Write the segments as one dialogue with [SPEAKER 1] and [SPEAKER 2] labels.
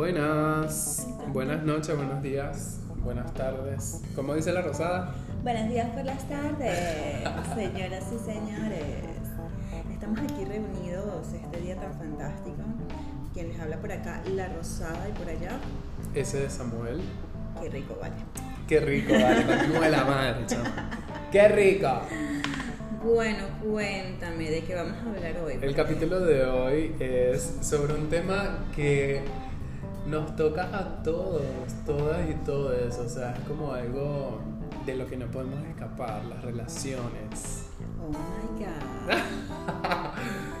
[SPEAKER 1] Buenas, buenas noches, buenos días, buenas tardes. ¿Cómo dice la Rosada?
[SPEAKER 2] Buenos días por las tardes, señoras y señores. Estamos aquí reunidos este día tan fantástico. Quien les habla por acá, la Rosada, y por allá,
[SPEAKER 1] Ese de Samuel.
[SPEAKER 2] qué rico, vale.
[SPEAKER 1] Qué rico, vale, la madre, chama. Qué rico.
[SPEAKER 2] Bueno, cuéntame de qué vamos a hablar hoy.
[SPEAKER 1] El capítulo de hoy es sobre un tema que nos toca a todos, todas y todos. O sea, es como algo de lo que no podemos escapar, las relaciones.
[SPEAKER 2] Oh my god.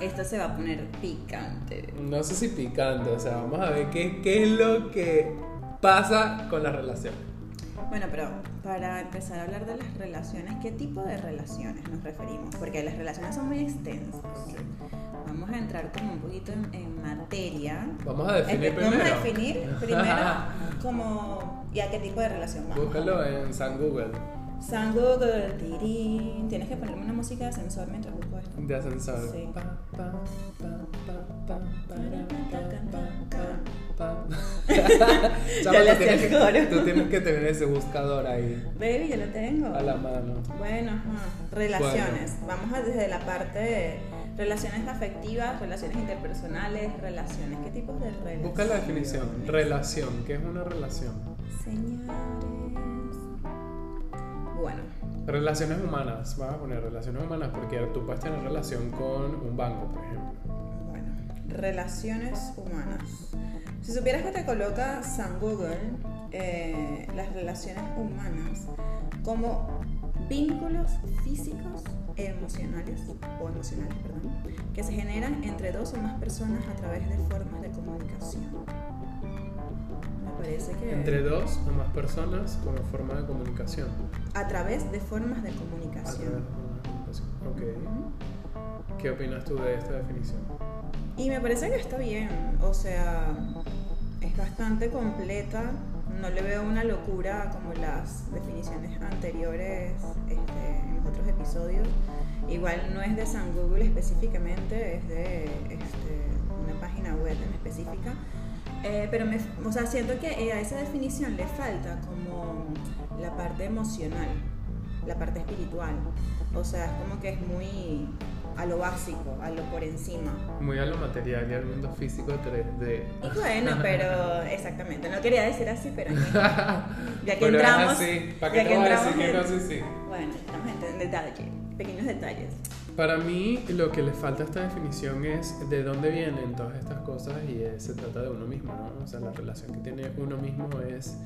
[SPEAKER 2] Esto se va a poner picante.
[SPEAKER 1] No sé si picante, o sea, vamos a ver qué, qué es lo que pasa con las relaciones.
[SPEAKER 2] Bueno, pero para empezar a hablar de las relaciones, ¿qué tipo de relaciones nos referimos? Porque las relaciones son muy extensas. Vamos a entrar como un poquito en, en materia.
[SPEAKER 1] Vamos a definir primero.
[SPEAKER 2] Vamos a definir primero como y a qué tipo de relación vamos.
[SPEAKER 1] Búscalo en San Google,
[SPEAKER 2] San Google, tirín. Tienes que ponerme una música de ascensor mientras busco esto.
[SPEAKER 1] de ascensor.
[SPEAKER 2] Sí.
[SPEAKER 1] Pa, pa, pa, pa,
[SPEAKER 2] Ya
[SPEAKER 1] tú tienes que-. Tú tienes que tener ese buscador ahí,
[SPEAKER 2] Baby, yo lo tengo.
[SPEAKER 1] a la mano.
[SPEAKER 2] Bueno, ajá. relaciones. Vamos a desde la parte de relaciones afectivas, relaciones interpersonales, relaciones. ¿Qué tipos de relaciones?
[SPEAKER 1] Busca la definición. Relación. ¿Qué es una relación?
[SPEAKER 2] Señores. Bueno,
[SPEAKER 1] Relaciones humanas. Vamos a poner relaciones humanas porque tú puedes tener relación con un banco, por ejemplo.
[SPEAKER 2] bueno. Relaciones humanas. Si supieras que te coloca San Google eh, las relaciones humanas como vínculos físicos e emocionales, o emocionales, perdón, que se generan entre dos o más personas a través de formas de comunicación. Me parece que...
[SPEAKER 1] Entre dos o más personas como forma de comunicación.
[SPEAKER 2] A través de formas de comunicación. Ujú.
[SPEAKER 1] ¿Qué opinas tú de esta definición?
[SPEAKER 2] Y me parece que está bien, o sea, es bastante completa, no le veo una locura como las definiciones anteriores este, en los otros episodios. Igual no es de San Google específicamente, es de este, una página web en específica. Eh, pero me, o sea, siento que eh, a esa definición le falta como la parte emocional, la parte espiritual. O sea, es como que es muy a lo básico, a lo por encima.
[SPEAKER 1] Muy a lo material y al mundo físico 3D.
[SPEAKER 2] Y bueno, pero exactamente, no quería decir así, pero ya que
[SPEAKER 1] Pero es
[SPEAKER 2] entramos,
[SPEAKER 1] así. ¿Para
[SPEAKER 2] ya
[SPEAKER 1] qué
[SPEAKER 2] que
[SPEAKER 1] te voy a
[SPEAKER 2] entramos
[SPEAKER 1] decir que
[SPEAKER 2] en-
[SPEAKER 1] no sí, sí?
[SPEAKER 2] Bueno, estamos en, en detalle, pequeños detalles.
[SPEAKER 1] Para mí lo que le falta a esta definición es de dónde vienen todas estas cosas y es- se trata de uno mismo, ¿no? O sea, la relación que tiene uno mismo es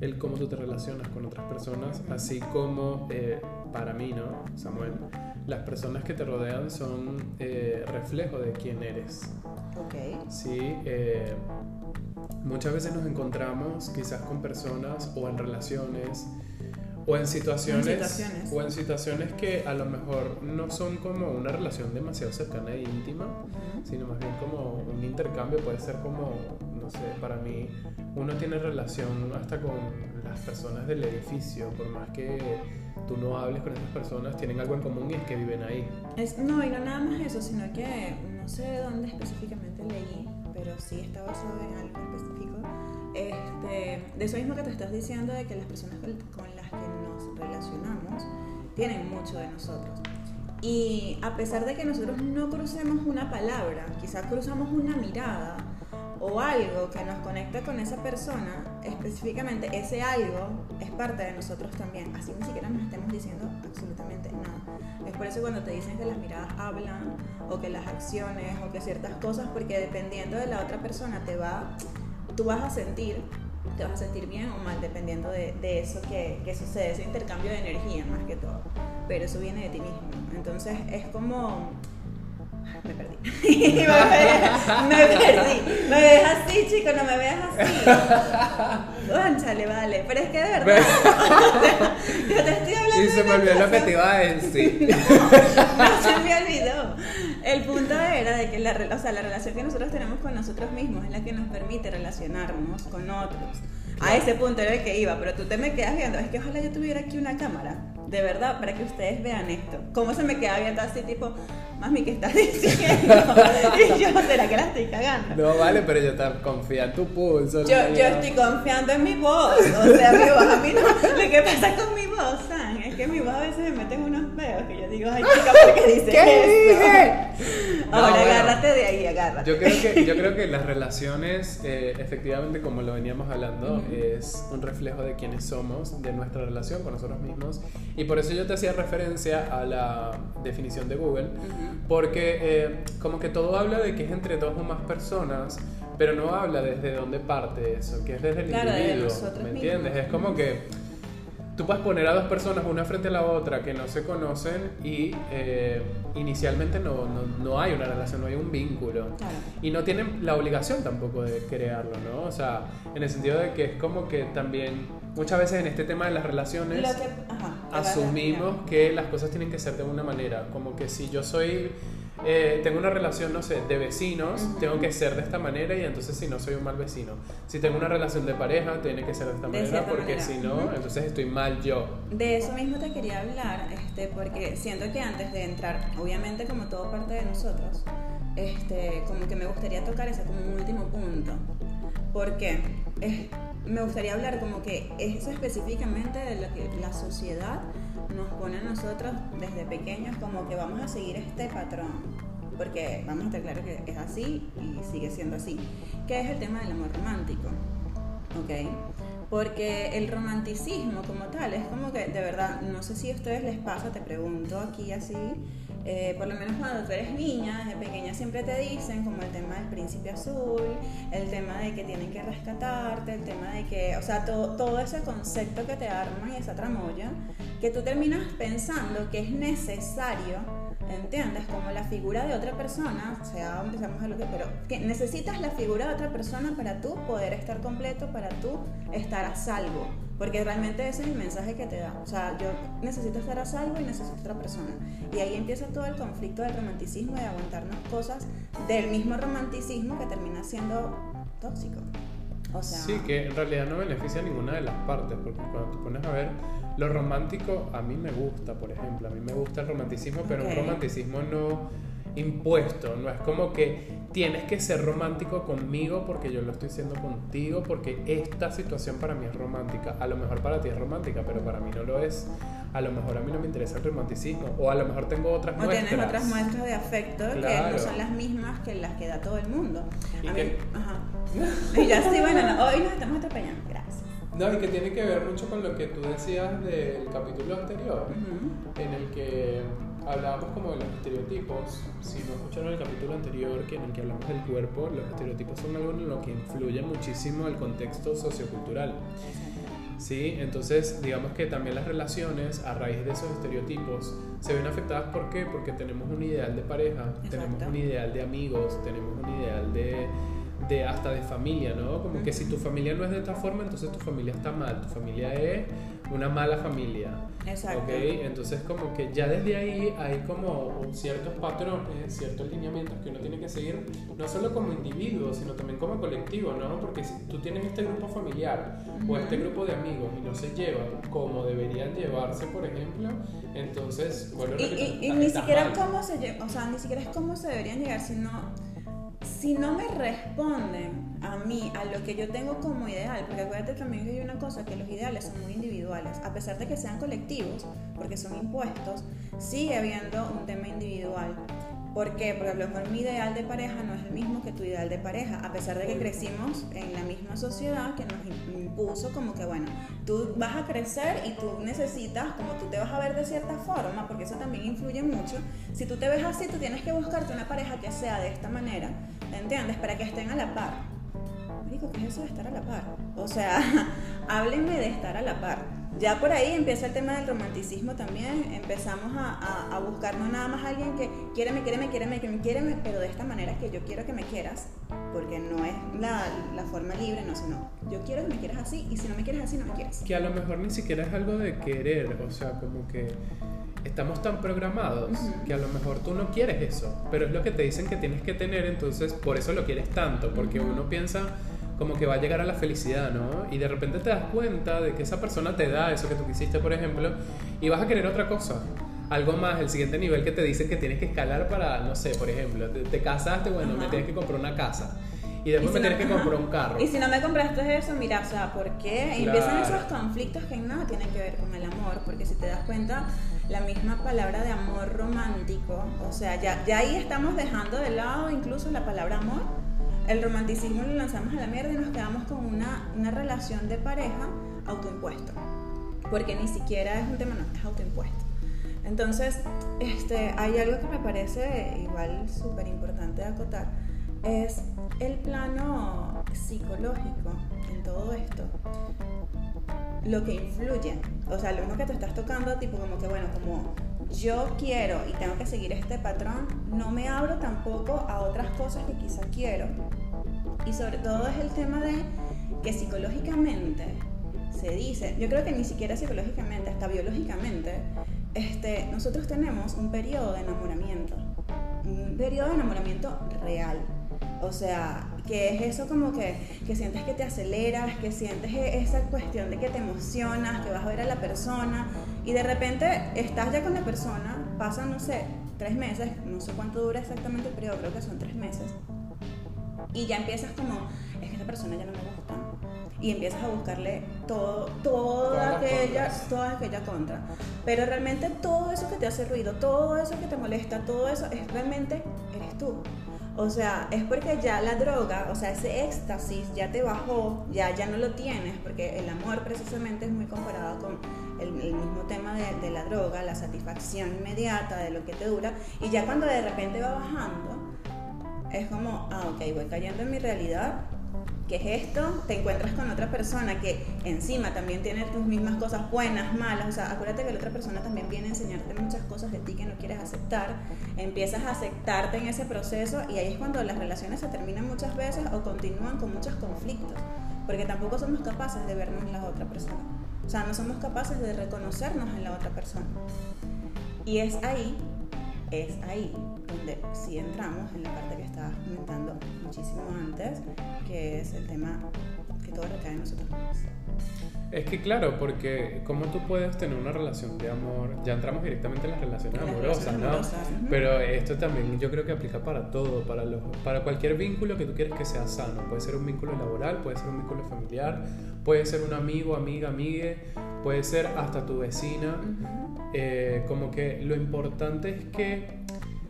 [SPEAKER 1] el cómo tú te relacionas con otras personas, así como eh, para mí, ¿no? Samuel, las personas que te rodean son eh, reflejo de quién eres.
[SPEAKER 2] Ok.
[SPEAKER 1] Sí, eh, muchas veces nos encontramos quizás con personas o en relaciones o en situaciones,
[SPEAKER 2] En situaciones.
[SPEAKER 1] o en situaciones que a lo mejor no son como una relación demasiado cercana e íntima,
[SPEAKER 2] Ujú.
[SPEAKER 1] sino más bien como un intercambio, puede ser como, no sé, para mí uno tiene relación hasta con las personas del edificio, por más que tú no hables con esas personas, tienen algo en común y es que viven ahí.
[SPEAKER 2] Es, no, y no nada más eso, sino que no sé de dónde específicamente leí, pero sí está basado en algo específico. Este, de eso mismo que te estás diciendo, de que las personas con con las que nos relacionamos tienen mucho de nosotros. Y a pesar de que nosotros no crucemos una palabra, quizás cruzamos una mirada o algo que nos conecta con esa persona, específicamente ese algo es parte de nosotros también, así ni siquiera nos estemos diciendo absolutamente nada. Es por eso cuando te dicen que las miradas hablan o que las acciones o que ciertas cosas, porque dependiendo de la otra persona te va, tú vas a sentir, te vas a sentir bien o mal dependiendo de, de eso que, que sucede, ese intercambio de energía más que todo. Pero eso viene de ti mismo. Entonces es como... Me perdí. me, perdí. Me ves así, chico, no me veas así. Conchale, vale. Pero es que de verdad. yo te estoy hablando.
[SPEAKER 1] Y se
[SPEAKER 2] de
[SPEAKER 1] me olvidó que te iba a decir.
[SPEAKER 2] no se me olvidó. El punto era de que la, o sea, la relación que nosotros tenemos con nosotros mismos es la que nos permite relacionarnos con otros. A ese punto era el que iba, pero tú te me quedas viendo. Es que ojalá yo tuviera aquí una cámara, de verdad, para que ustedes vean esto. ¿Cómo se me queda viendo así, tipo, mami, ¿qué estás diciendo? y yo, ¿será que la estoy cagando?
[SPEAKER 1] No, vale, pero yo te confía en tu pulso.
[SPEAKER 2] Yo, yo estoy confiando en mi voz. O sea, mi voz, a mí no. Lo que pasa con mi voz, San, es que mi voz a veces me mete en unos peos que yo digo, ay, chica, ¿por qué dices
[SPEAKER 1] ¿Qué
[SPEAKER 2] eso?
[SPEAKER 1] dije?
[SPEAKER 2] Ahora
[SPEAKER 1] No, bueno.
[SPEAKER 2] agárrate de ahí, agárrate.
[SPEAKER 1] Yo creo que, yo creo que las relaciones, eh, efectivamente, como lo veníamos hablando, es un reflejo de quiénes somos, de nuestra relación con nosotros mismos. Y por eso yo te hacía referencia a la definición de Google, porque eh, como que todo habla de que es entre dos o más personas, pero no habla desde dónde parte eso, que es desde el
[SPEAKER 2] Claro,
[SPEAKER 1] individuo. ¿Me
[SPEAKER 2] mismos.
[SPEAKER 1] entiendes? Es como que tú puedes poner a dos personas una frente a la otra que no se conocen y eh, inicialmente no, no, no hay una relación, no hay un vínculo.
[SPEAKER 2] Claro.
[SPEAKER 1] Y no tienen la obligación tampoco de crearlo, ¿no? O sea, en el sentido de que es como que también muchas veces en este tema de las relaciones
[SPEAKER 2] que, ajá,
[SPEAKER 1] asumimos que las cosas tienen que ser de una manera, como que si yo soy, eh, tengo una relación, no sé, de vecinos, tengo que ser de esta manera y entonces si no soy un mal vecino. Si tengo una relación de pareja, tiene que ser de esta
[SPEAKER 2] De
[SPEAKER 1] manera porque si no,
[SPEAKER 2] Ujú.
[SPEAKER 1] entonces estoy mal yo.
[SPEAKER 2] De eso mismo te quería hablar, este, porque siento que antes de entrar, obviamente como todo parte de nosotros, este, como que me gustaría tocar ese como un último punto. Porque es- me gustaría hablar como que eso específicamente de lo que la sociedad nos pone a nosotros desde pequeños como que vamos a seguir este patrón. Porque vamos a estar claros que es así y sigue siendo así. Que es el tema del amor romántico. ¿ok? Porque el romanticismo como tal es como que, de verdad, no sé si a ustedes les pasa, te pregunto aquí así, eh, por lo menos cuando tú eres niña, desde pequeña siempre te dicen como el tema del príncipe azul, el tema de que tienen que rescatarte, el tema de que, o sea, todo, todo ese concepto que te arman y esa tramoya, que tú terminas pensando que es necesario ¿Entiendes? Como la figura de otra persona, o sea, empezamos a lo que, pero que necesitas la figura de otra persona para tú poder estar completo, para tú estar a salvo. Porque realmente ese es el mensaje que te da. O sea, yo necesito estar a salvo y necesito otra persona. Y ahí empieza todo el conflicto del romanticismo y de aguantarnos cosas del mismo romanticismo que termina siendo tóxico. O sea,
[SPEAKER 1] Sí, que en realidad no beneficia a ninguna de las partes, porque cuando te pones a ver, lo romántico a mí me gusta, por ejemplo, a mí me gusta el romanticismo, pero un romanticismo no impuesto, no es como que tienes que ser romántico conmigo porque yo lo estoy siendo contigo, porque esta situación para mí es romántica, a lo mejor para ti es romántica, pero para mí no lo es. A lo mejor a mí no me interesa el romanticismo, o a lo mejor tengo otras
[SPEAKER 2] O
[SPEAKER 1] muestras.
[SPEAKER 2] tienes otras muestras de afecto que no son las mismas que las que da todo el mundo.
[SPEAKER 1] ¿Y
[SPEAKER 2] A mí, ajá. Y ya sí, bueno, no, hoy nos estamos atropellando. Gracias.
[SPEAKER 1] No, y que tiene que ver mucho con lo que tú decías del capítulo anterior.
[SPEAKER 2] Ujú.
[SPEAKER 1] en el que hablábamos como de los estereotipos. Si no escucharon el capítulo anterior, que en el que hablamos del cuerpo, los estereotipos son algo en lo que influye muchísimo el contexto sociocultural. Sí, entonces digamos que también las relaciones a raíz de esos estereotipos se ven afectadas ¿por qué? Porque tenemos un ideal de pareja, tenemos
[SPEAKER 2] Exacto.
[SPEAKER 1] un ideal de amigos, tenemos un ideal de, de hasta de familia, ¿no? Como que si tu familia no es de esta forma, entonces tu familia está mal, tu familia es una mala familia.
[SPEAKER 2] Exacto.
[SPEAKER 1] ¿ok? Entonces como que ya desde ahí hay como ciertos patrones, ciertos lineamientos que uno tiene que seguir, no solo como individuo, sino también como colectivo, ¿no? Porque si tú tienes este grupo familiar o este grupo de amigos y no se llevan como deberían llevarse, por ejemplo, entonces, bueno,
[SPEAKER 2] Y, y- y ni siquiera cómo se o sea, ni siquiera es cómo se deberían llegar, sino si no me responden a mí, a lo que yo tengo como ideal, porque acuérdate también que hay una cosa, que los ideales son muy individuales, a pesar de que sean colectivos, porque son impuestos, sigue habiendo un tema individual. ¿Por qué? Porque a lo mejor mi ideal de pareja no es el mismo que tu ideal de pareja, a pesar de que crecimos en la misma sociedad que nos impuso como que, bueno, tú vas a crecer y tú necesitas, como tú te vas a ver de cierta forma, porque eso también influye mucho, si tú te ves así, tú tienes que buscarte una pareja que sea de esta manera, ¿entiendes? Para que estén a la par. Marico, ¿qué es eso de estar a la par? O sea, háblenme de estar a la par. Ya por ahí empieza el tema del romanticismo también. Empezamos a, a, a buscar no nada más a alguien que quiéreme, quiéreme, quiéreme, quiéreme, pero de esta manera que yo quiero que me quieras, porque no es la, la forma libre, no, sino yo quiero que me quieras así y si no me quieres así, no me quieres.
[SPEAKER 1] Que a lo mejor ni siquiera es algo de querer, o sea, como que estamos tan programados
[SPEAKER 2] Ujú.
[SPEAKER 1] que a lo mejor tú no quieres eso, pero es lo que te dicen que tienes que tener, entonces por eso lo quieres tanto, porque uno piensa como que va a llegar a la felicidad, ¿no? Y de repente te das cuenta de que esa persona te da eso que tú quisiste, por ejemplo, y vas a querer otra cosa. Algo más, el siguiente nivel que te dicen que tienes que escalar para, no sé, por ejemplo, te, casaste, bueno, me tienes que comprar una casa. Y después me tienes que comprar un carro.
[SPEAKER 2] Y si no me compraste eso, mira, o sea, ¿por qué? Empiezan esos conflictos que nada tienen que ver con el amor, porque si te das cuenta, la misma palabra de amor romántico, o sea, ya, ya ahí estamos dejando de lado incluso la palabra amor. El romanticismo lo lanzamos a la mierda y nos quedamos con una, una relación de pareja autoimpuesto. Porque ni siquiera es un tema, no, es autoimpuesto. Entonces, este, hay algo que me parece igual súper importante de acotar, es el plano psicológico en todo esto lo que influye. O sea, lo mismo que te estás tocando, tipo como que, bueno, como yo quiero y tengo que seguir este patrón, no me abro tampoco a otras cosas que quizá quiero. Y sobre todo es el tema de que psicológicamente se dice, yo creo que ni siquiera psicológicamente, hasta biológicamente, este, nosotros tenemos un periodo de enamoramiento, un periodo de enamoramiento real. O sea, que es eso como que, que, sientes que te aceleras, que sientes e, esa cuestión de que te emocionas, que vas a ver a la persona y de repente estás ya con la persona, pasan, no sé, tres meses, no sé cuánto dura exactamente el periodo, creo que son tres meses, y ya empiezas como, es que esta persona ya no me gusta, y empiezas a buscarle todo, toda, aquella, toda aquella contra. Pero realmente todo eso que te hace ruido, todo eso que te molesta, todo eso es realmente eres tú. O sea, es porque ya la droga, o sea, ese éxtasis ya te bajó, ya, ya no lo tienes, porque el amor precisamente es muy comparado con el, mismo tema de, de, la droga, la satisfacción inmediata de lo que te dura, y ya cuando de repente va bajando, es como, ah, ok, voy cayendo en mi realidad, ¿Qué es esto? Te encuentras con otra persona que encima también tiene tus mismas cosas buenas, malas. O sea, acuérdate que la otra persona también viene a enseñarte muchas cosas de ti que no quieres aceptar. Empiezas a aceptarte en ese proceso y ahí es cuando las relaciones se terminan muchas veces o continúan con muchos conflictos. Porque tampoco somos capaces de vernos en la otra persona. O sea, no somos capaces de reconocernos en la otra persona. Y es ahí es ahí donde sí entramos en la parte que estabas comentando muchísimo antes, que es el tema que todo recae en nosotros mismos.
[SPEAKER 1] Es que claro, porque como tú puedes tener una relación de amor, ya entramos directamente en las relaciones amorosas, ¿no? Pero esto también yo creo que aplica para todo, para, los, para cualquier vínculo que tú quieres que sea sano. Puede ser un vínculo laboral, puede ser un vínculo familiar, puede ser un amigo, amiga, amigue, puede ser hasta tu vecina. Eh, como que lo importante es que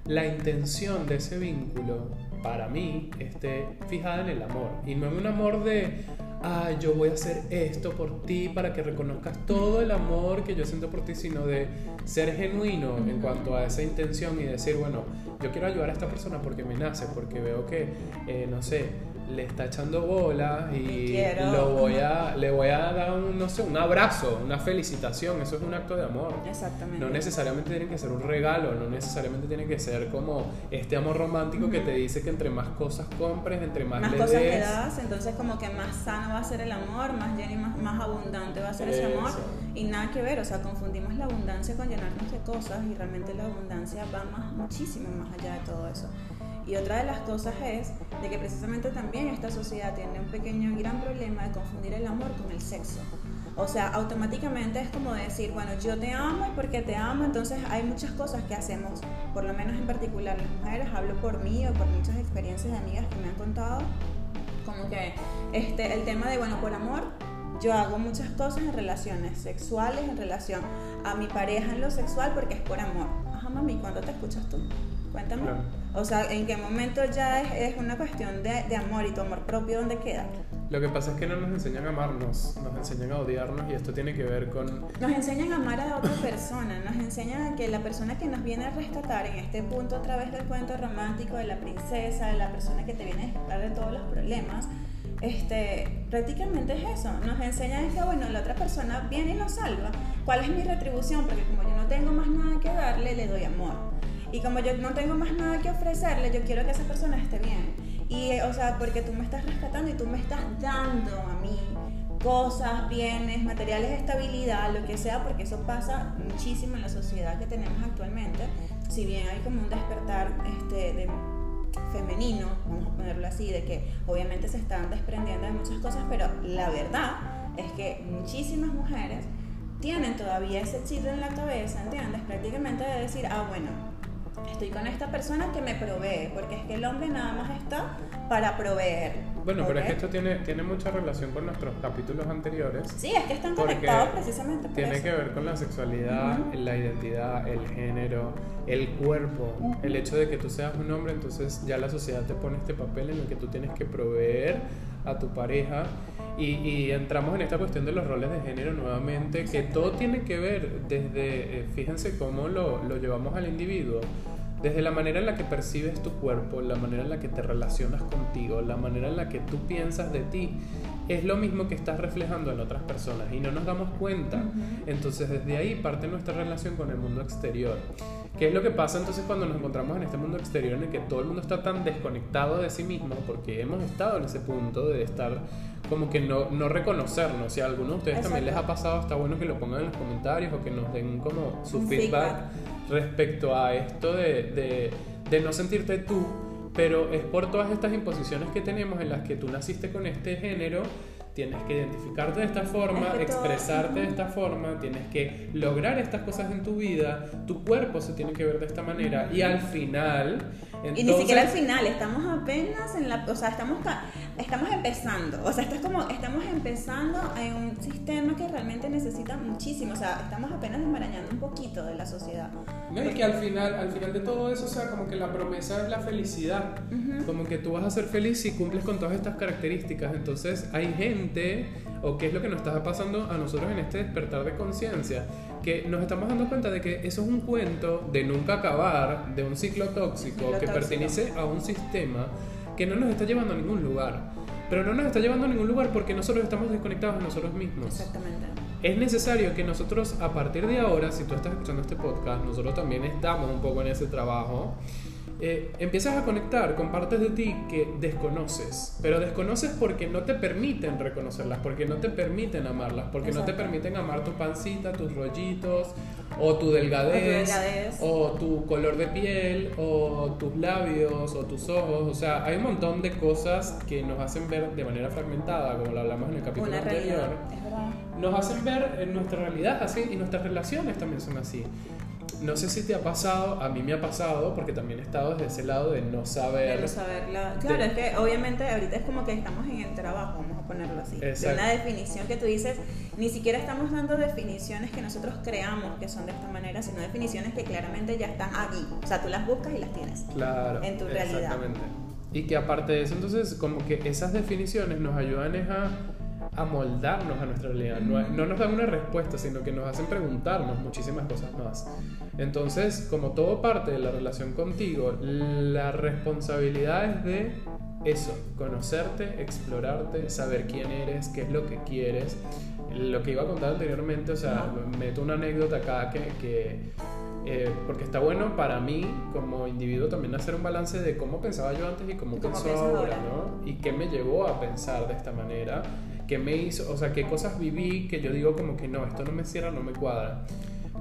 [SPEAKER 1] la intención de ese vínculo, para mí, esté fijada en el amor. Y no en un amor de, ah, yo voy a hacer esto por ti para que reconozcas todo el amor que yo siento por ti, sino de ser genuino en cuanto a esa intención y decir, bueno, yo quiero ayudar a esta persona porque me nace, porque veo que, eh, no sé, le está echando bola y lo voy a, le voy a dar un, no sé, un abrazo, una felicitación, eso es un acto de amor.
[SPEAKER 2] Exactamente.
[SPEAKER 1] No necesariamente tiene que ser un regalo, no necesariamente tiene que ser como este amor romántico que te dice que entre más cosas compres, entre más,
[SPEAKER 2] más cosas le das, entonces como que más sano va a ser el amor, más lleno y más, más abundante va a ser ese amor y nada que ver, o sea, confundimos la abundancia con llenarnos de cosas y realmente la abundancia va más, muchísimo más allá de todo eso. Y otra de las cosas es de que precisamente también esta sociedad tiene un pequeño gran problema de confundir el amor con el sexo. O sea, automáticamente es como decir, bueno, yo te amo y porque te amo, entonces hay muchas cosas que hacemos, por lo menos en particular las mujeres, hablo por mí o por muchas experiencias de amigas que me han contado, como que este, el tema de, bueno, por amor, yo hago muchas cosas en relaciones sexuales, en relación a mi pareja en lo sexual, porque es por amor. Ajá, mami, ¿cuándo te escuchas tú? Cuéntame. O sea, ¿en qué momento ya es, es una cuestión de, de, amor y tu amor propio dónde queda?
[SPEAKER 1] Lo que pasa es que no nos enseñan a amarnos, nos enseñan a odiarnos y esto tiene que ver con...
[SPEAKER 2] Nos enseñan a amar a otra persona, nos enseñan a que la persona que nos viene a rescatar en este punto a través del cuento romántico de la princesa, de la persona que te viene a rescatar de todos los problemas, este, prácticamente es eso. Nos enseñan que, bueno, la otra persona viene y nos salva. ¿Cuál es mi retribución? Porque como yo no tengo más nada que darle, le doy amor. Y como yo no tengo más nada que ofrecerle, yo quiero que esa persona esté bien. Y, o sea, porque tú me estás rescatando y tú me estás dando a mí cosas, bienes, materiales de estabilidad, lo que sea, porque eso pasa muchísimo en la sociedad que tenemos actualmente. Si bien hay como un despertar este, de femenino, vamos a ponerlo así, de que obviamente se están desprendiendo de muchas cosas, pero la verdad es que muchísimas mujeres tienen todavía ese chip en la cabeza, ¿entiendes? Prácticamente de decir, ah, bueno, estoy con esta persona que me provee, porque es que el hombre nada más está para proveer.
[SPEAKER 1] Bueno, pero es que esto tiene, tiene mucha relación con nuestros capítulos anteriores.
[SPEAKER 2] Sí, es que están conectados precisamente.
[SPEAKER 1] tiene que ver con la sexualidad, la identidad, el género, el cuerpo, el hecho de que tú seas un hombre, entonces ya la sociedad te pone este papel en el que tú tienes que proveer a tu pareja. Y, entramos en esta cuestión de los roles de género nuevamente, que todo tiene que ver desde, eh, fíjense cómo lo, lo llevamos al individuo desde la manera en la que percibes tu cuerpo, la manera en la que te relacionas contigo, la manera en la que tú piensas de ti, es lo mismo que estás reflejando en otras personas y no nos damos cuenta. Entonces desde ahí parte nuestra relación con el mundo exterior. ¿Qué es lo que pasa entonces cuando nos encontramos en este mundo exterior en el que todo el mundo está tan desconectado de sí mismo? Porque hemos estado en ese punto de estar como que no, no reconocernos. Si a alguno de ustedes también les ha pasado, está bueno que lo pongan en los comentarios o que nos den como su feedback respecto a esto de, de, no sentirte tú, pero es por todas estas imposiciones que tenemos en las que tú naciste con este género tienes que identificarte de esta forma, expresarte de esta forma, tienes que lograr estas cosas en tu vida, tu cuerpo se tiene que ver de esta manera y al final
[SPEAKER 2] y ni siquiera al final, estamos apenas en la, o sea, estamos, estamos empezando, o sea, esto es como, estamos empezando en un sistema que realmente necesita muchísimo, o sea, estamos apenas desmarañando un poquito de la sociedad.
[SPEAKER 1] No, y que al final, al final de todo eso, o sea, como que la promesa es la felicidad, como que tú vas a ser feliz si cumples con todas estas características, entonces hay gente, o qué es lo que nos está pasando a nosotros en este despertar de conciencia, que nos estamos dando cuenta de que eso es un cuento de nunca acabar, de un ciclo tóxico que pertenece a un sistema que no nos está llevando a ningún lugar. Pero no nos está llevando a ningún lugar porque nosotros estamos desconectados de nosotros mismos.
[SPEAKER 2] Exactamente.
[SPEAKER 1] Es necesario que nosotros, a partir de ahora, si tú estás escuchando este podcast, nosotros también estamos un poco en ese trabajo eh, empiezas a conectar con partes de ti que desconoces, pero desconoces porque no te permiten reconocerlas, porque no te permiten amarlas, porque no te permiten amar tu pancita, tus rollitos, o tu delgadez, o tu color de piel, o tus labios, o tus ojos. O sea, hay un montón de cosas que nos hacen ver de manera fragmentada, como lo hablamos en el capítulo anterior. Nos hacen ver en nuestra realidad así y nuestras relaciones también son así no sé si te ha pasado, a mí me ha pasado, porque también he estado desde ese lado de no saber.
[SPEAKER 2] De no saber Claro, es que obviamente ahorita es como que estamos en el trabajo, vamos a ponerlo así. De una definición que tú dices, ni siquiera estamos dando definiciones que nosotros creamos que son de esta manera, sino definiciones que claramente ya están aquí. O sea, tú las buscas y las tienes.
[SPEAKER 1] Claro. En tu realidad. Exactamente. Y que aparte de eso, entonces, como que esas definiciones nos ayudan a amoldarnos a nuestra realidad. No, no, nos dan una respuesta, sino que nos hacen preguntarnos muchísimas cosas más. Entonces, como todo parte de la relación contigo, la responsabilidad es de eso, conocerte, explorarte, saber quién eres, qué es lo que quieres. Lo que iba a contar anteriormente, o sea, meto una anécdota acá que, que eh, porque está bueno para mí como individuo también hacer un balance de cómo pensaba yo antes y cómo, pienso ahora, ¿no? Y qué me llevó a pensar de esta manera qué me hizo, o sea, qué cosas viví que yo digo como que no, esto no me cierra, no me cuadra.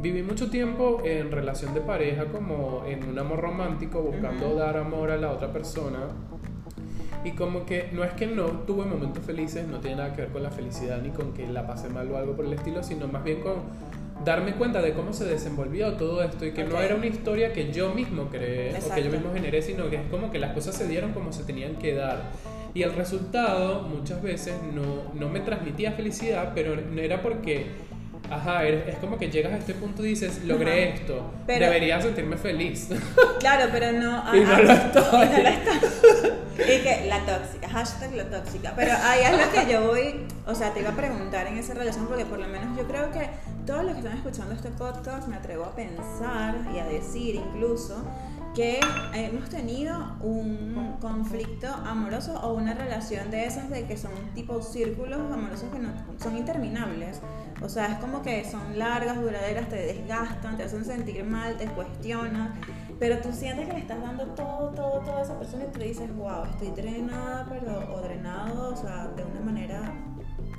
[SPEAKER 1] Viví mucho tiempo en relación de pareja, como en un amor romántico, buscando dar amor a la otra persona. Y como que no es que no tuve momentos felices, no tiene nada que ver con la felicidad ni con que la pasé mal o algo por el estilo, sino más bien con darme cuenta de cómo se desenvolvió todo esto y que no era una historia que yo mismo creé o que yo mismo generé, sino que es como que las cosas se dieron como se tenían que dar. Y el resultado muchas veces no, no me transmitía felicidad, pero no era porque Ajá, es como que llegas a este punto y dices, logré esto, debería sentirme feliz.
[SPEAKER 2] Claro, pero no.
[SPEAKER 1] y no lo estoy.
[SPEAKER 2] Y, que la tóxica, hashtag la tóxica. Pero ahí es lo que yo voy, o sea, te iba a preguntar en esa relación, porque por lo menos yo creo que todos los que están escuchando este podcast me atrevo a pensar y a decir incluso que hemos tenido un conflicto amoroso o una relación de esas de que son tipo círculos amorosos que no, son interminables. O sea, es como que son largas, duraderas, te desgastan, te hacen sentir mal, te cuestionan, pero tú sientes que le estás dando todo, todo, todo a esa persona y tú dices, wow, estoy drenada, pero, o drenado, o sea, de una manera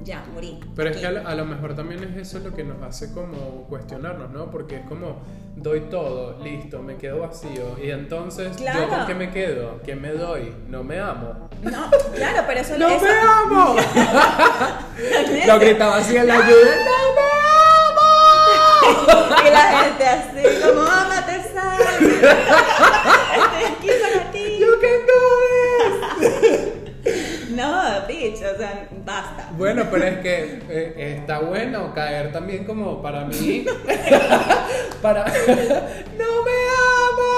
[SPEAKER 2] ya, morí.
[SPEAKER 1] Pero es que a lo, a lo mejor también es eso lo que nos hace como cuestionarnos, ¿no? Porque es como, doy todo, listo, me quedo vacío. Y entonces,
[SPEAKER 2] Claro.
[SPEAKER 1] ¿yo con qué me quedo? ¿Qué me doy? No me amo.
[SPEAKER 2] No, claro, pero eso
[SPEAKER 1] ¡No
[SPEAKER 2] eso-
[SPEAKER 1] me amo! lo gritaba así en la lluvia. ¡No me amo!
[SPEAKER 2] Y la gente así, como, ámate, Sam. No, bitch, o sea, basta.
[SPEAKER 1] Bueno, pero es que eh, está bueno caer también como para mí. para. ¡No me amo!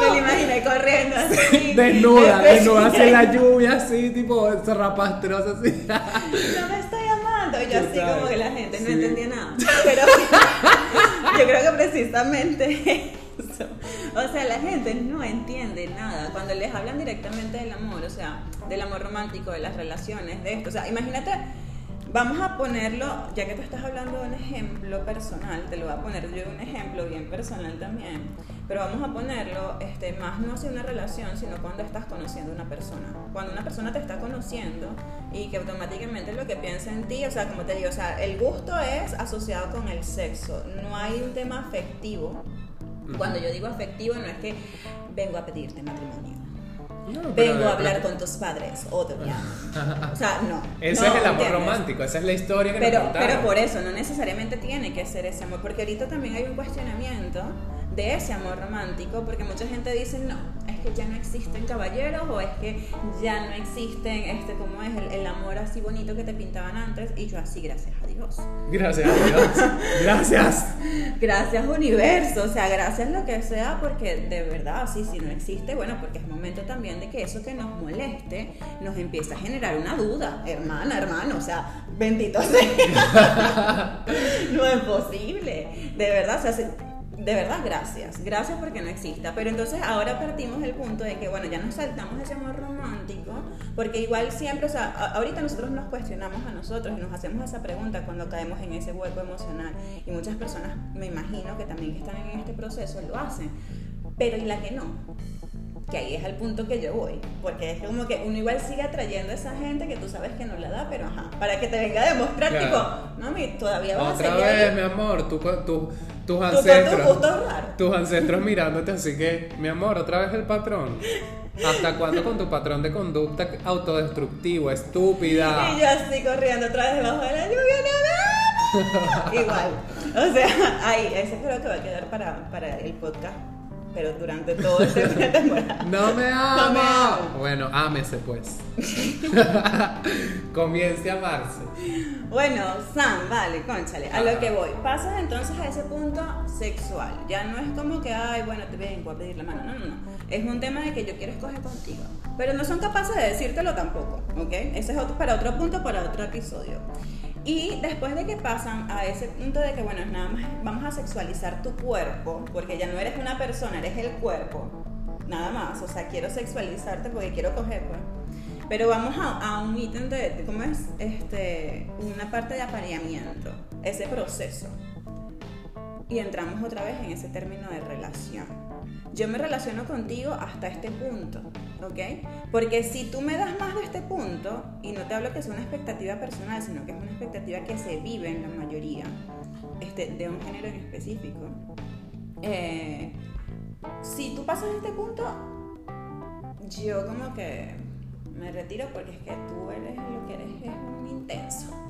[SPEAKER 2] Me lo imaginé corriendo así.
[SPEAKER 1] Desnuda, desnuda así en la lluvia, así, tipo zarrapastrosa, así.
[SPEAKER 2] No me estoy amando. Y yo así como que la gente no entendía nada. Pero yo creo que precisamente eso. O sea, la gente no entiende nada. Cuando les hablan directamente del amor, o sea, del amor romántico, de las relaciones, de esto. O sea, imagínate, vamos a ponerlo, ya que tú estás hablando de un ejemplo personal, te lo voy a poner yo un ejemplo bien personal también. Pero vamos a ponerlo este, más no hacia una relación, sino cuando estás conociendo a una persona. Cuando una persona te está conociendo y que automáticamente lo que piensa en ti, o sea, como te digo, o sea, el gusto es asociado con el sexo. No hay un tema afectivo. Cuando yo digo afectivo, no es que vengo a pedirte matrimonio.
[SPEAKER 1] No,
[SPEAKER 2] Vengo a hablar con tus padres o te. O sea, no.
[SPEAKER 1] Ese
[SPEAKER 2] no,
[SPEAKER 1] es el amor
[SPEAKER 2] ¿entiendes?
[SPEAKER 1] romántico, esa es la historia que
[SPEAKER 2] Pero,
[SPEAKER 1] nos
[SPEAKER 2] pero por eso, no necesariamente tiene que ser ese amor, porque ahorita también hay un cuestionamiento de ese amor romántico, porque mucha gente dice, no, es que ya no existen caballeros o es que ya no existen, este, como es el, el amor así bonito que te pintaban antes, y yo así, gracias a Dios.
[SPEAKER 1] Gracias a Dios. Gracias.
[SPEAKER 2] Gracias universo, o sea, gracias lo que sea, porque de verdad, sí, si no existe, bueno, porque es momento también de que eso que nos moleste nos empieza a generar una duda, hermana, hermano, o sea, bendito sea. no es posible, de verdad, o sea, se- de verdad, gracias, gracias porque no exista. Pero entonces ahora partimos del punto de que, bueno, ya nos saltamos ese amor romántico, porque igual siempre, o sea, a- ahorita nosotros nos cuestionamos a nosotros y nos hacemos esa pregunta cuando caemos en ese hueco emocional. Y muchas personas, me imagino que también que están en este proceso lo hacen. Pero ¿y la que no? Que ahí es el punto que yo voy, porque es como que uno igual sigue atrayendo a esa gente que tú sabes que no la da, pero ajá, para que te venga a demostrar,
[SPEAKER 1] Claro.
[SPEAKER 2] tipo, mami, todavía vas a
[SPEAKER 1] Otra
[SPEAKER 2] seguir
[SPEAKER 1] vez,
[SPEAKER 2] ahí.
[SPEAKER 1] mi amor, tú, tú- tus ancestros. Tus ancestros mirándote, así que, mi amor, otra vez el patrón. ¿Hasta cuándo con tu patrón de conducta autodestructivo, estúpida?
[SPEAKER 2] Y yo así corriendo otra vez debajo de la lluvia, no amo. Igual. O sea, ahí, ese creo que va a quedar para, para el podcast, pero durante todo este temporada.
[SPEAKER 1] ¡No me amo!
[SPEAKER 2] No me.
[SPEAKER 1] Bueno, ámese pues. Comience a amarse.
[SPEAKER 2] Bueno, Sam, vale, conchale, a lo que voy. Pasas entonces a ese punto sexual. Ya no es como que, ay, bueno, te vengo a pedir la mano. No, no, no. Es un tema de que yo quiero escoger contigo. Pero no son capaces de decírtelo tampoco, ¿ok? Ese es otro, para otro punto, para otro episodio. Y después de que pasan a ese punto de que, bueno, nada más vamos a sexualizar tu cuerpo, porque ya no eres una persona, eres el cuerpo, nada más. O sea, quiero sexualizarte porque quiero coger, pues. Pero vamos a, a un ítem de, cómo es este, una parte de apareamiento, ese proceso. Y entramos otra vez en ese término de relación. Yo me relaciono contigo hasta este punto, ¿ok? Porque si tú me das más de este punto, y no te hablo que sea una expectativa personal, sino que es una expectativa que se vive en la mayoría este, de un género en específico, eh, si tú pasas este punto, yo como que me retiro porque es que tú eres lo que eres, es un intenso.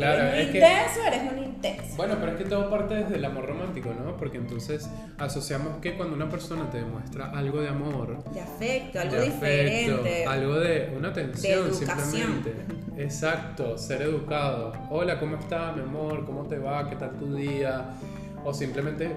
[SPEAKER 1] Claro,
[SPEAKER 2] eres
[SPEAKER 1] es
[SPEAKER 2] un
[SPEAKER 1] que.
[SPEAKER 2] intenso, eres un intenso.
[SPEAKER 1] Bueno, pero es que todo parte desde el amor romántico, ¿no? Porque entonces asociamos que cuando una persona te demuestra algo de amor,
[SPEAKER 2] De afecto, algo
[SPEAKER 1] de afecto,
[SPEAKER 2] diferente.
[SPEAKER 1] algo de una atención
[SPEAKER 2] De
[SPEAKER 1] simplemente. Exacto, ser educado. Hola, ¿cómo estás, mi amor? ¿Cómo te va? ¿Qué tal tu día? O simplemente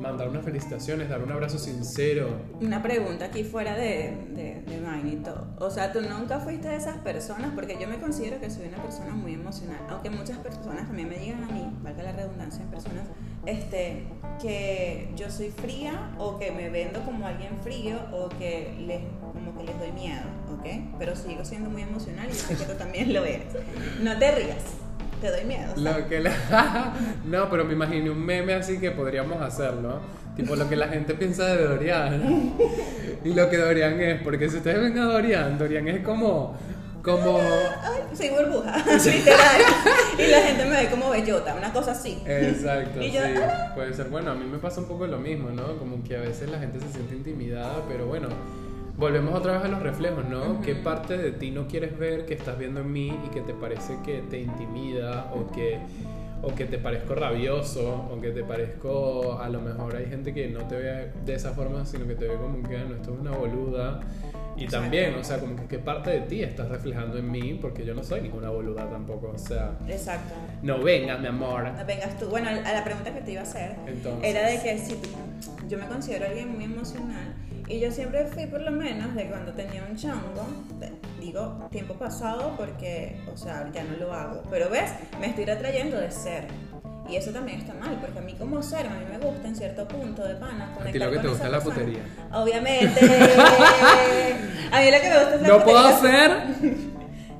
[SPEAKER 1] mandar unas felicitaciones, dar un abrazo sincero.
[SPEAKER 2] Una pregunta aquí fuera de, de, de vaina y todo. O sea, tú nunca fuiste de esas personas, porque yo me considero que soy una persona muy emocional. Aunque muchas personas también me digan a mí, valga la redundancia en personas, este, que yo soy fría o que me vendo como alguien frío o que les, como que les doy miedo, ¿ok? Pero sigo siendo muy emocional y yo sé que tú también lo eres. No te rías, te doy miedo.
[SPEAKER 1] Lo que la- no, pero me imaginé un meme así que podríamos hacerlo. Tipo lo que la gente piensa de Dorian. Y lo que Dorian es, porque si ustedes ven a Dorian, Dorian es como Como.
[SPEAKER 2] Ay, soy burbuja, literal. y la gente me ve como bellota, una cosa así.
[SPEAKER 1] Exacto,
[SPEAKER 2] Y yo,
[SPEAKER 1] sí.
[SPEAKER 2] "Ah".
[SPEAKER 1] Puede ser. Bueno, a mí me pasa un poco lo mismo, ¿no? Como que a veces la gente se siente intimidada, pero bueno. Volvemos otra vez a los reflejos, ¿no?
[SPEAKER 2] Ujú.
[SPEAKER 1] ¿Qué parte de ti no quieres ver que estás viendo en mí y que te parece que te intimida o que, o que te parezco rabioso o que te parezco, a lo mejor hay gente que no te ve de esa forma, sino que te ve como que, no, esto es una boluda. Y
[SPEAKER 2] Exacto.
[SPEAKER 1] también, o sea, como que qué parte de ti estás reflejando en mí, porque yo no soy ninguna boluda tampoco, o sea,
[SPEAKER 2] Exacto.
[SPEAKER 1] no venga, mi amor.
[SPEAKER 2] No vengas tú. Bueno, a la pregunta que te iba a hacer
[SPEAKER 1] Entonces.
[SPEAKER 2] era de que si tú- yo me considero alguien muy emocional y yo siempre fui por lo menos de cuando tenía un chango, de- digo tiempo pasado porque, o sea, ya no lo hago, pero ves, me estoy retrayendo de ser. Y eso también está mal, porque a mí como ser, a mí me gusta en cierto punto de pana
[SPEAKER 1] A ti
[SPEAKER 2] conectar
[SPEAKER 1] lo que
[SPEAKER 2] con
[SPEAKER 1] te gusta es la putería.
[SPEAKER 2] Obviamente. a mí lo que me gusta es la
[SPEAKER 1] No puedo
[SPEAKER 2] putería.
[SPEAKER 1] ser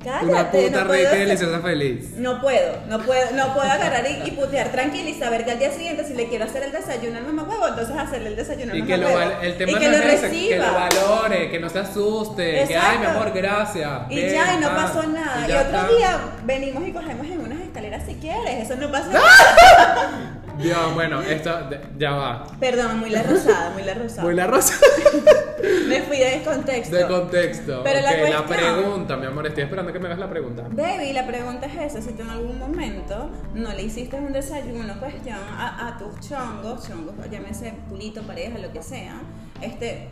[SPEAKER 2] Cállate,
[SPEAKER 1] una puta
[SPEAKER 2] no puedo ser-
[SPEAKER 1] feliz.
[SPEAKER 2] no puedo, no puedo, no puedo agarrar y, y putear tranquila y saber que al día siguiente si le quiero hacer el desayuno al mamá huevo, entonces hacerle el desayuno al
[SPEAKER 1] Y
[SPEAKER 2] mamá
[SPEAKER 1] que lo
[SPEAKER 2] huevo.
[SPEAKER 1] val- el tema
[SPEAKER 2] y que
[SPEAKER 1] no
[SPEAKER 2] lo
[SPEAKER 1] es
[SPEAKER 2] reciba.
[SPEAKER 1] que lo valore, que no se asuste, que ay mi amor, gracias.
[SPEAKER 2] y
[SPEAKER 1] ven,
[SPEAKER 2] ya, y no pasó nada. Y, otro
[SPEAKER 1] está.
[SPEAKER 2] día venimos y cogemos en unas escaleras si quieres, eso no pasa nada.
[SPEAKER 1] Dios, bueno, esto ya va.
[SPEAKER 2] Perdón, muy la rosada, muy la rosada.
[SPEAKER 1] Muy la rosa
[SPEAKER 2] Me fui de contexto.
[SPEAKER 1] de contexto.
[SPEAKER 2] Pero la
[SPEAKER 1] Ok,
[SPEAKER 2] cuestión-
[SPEAKER 1] pregunta, mi amor, estoy esperando que me hagas la pregunta.
[SPEAKER 2] Baby, la pregunta es esa, si tú en algún momento no le hiciste un desayuno, cuestión a, a tus chongos, chongos, llámese pulito, pareja, lo que sea, este,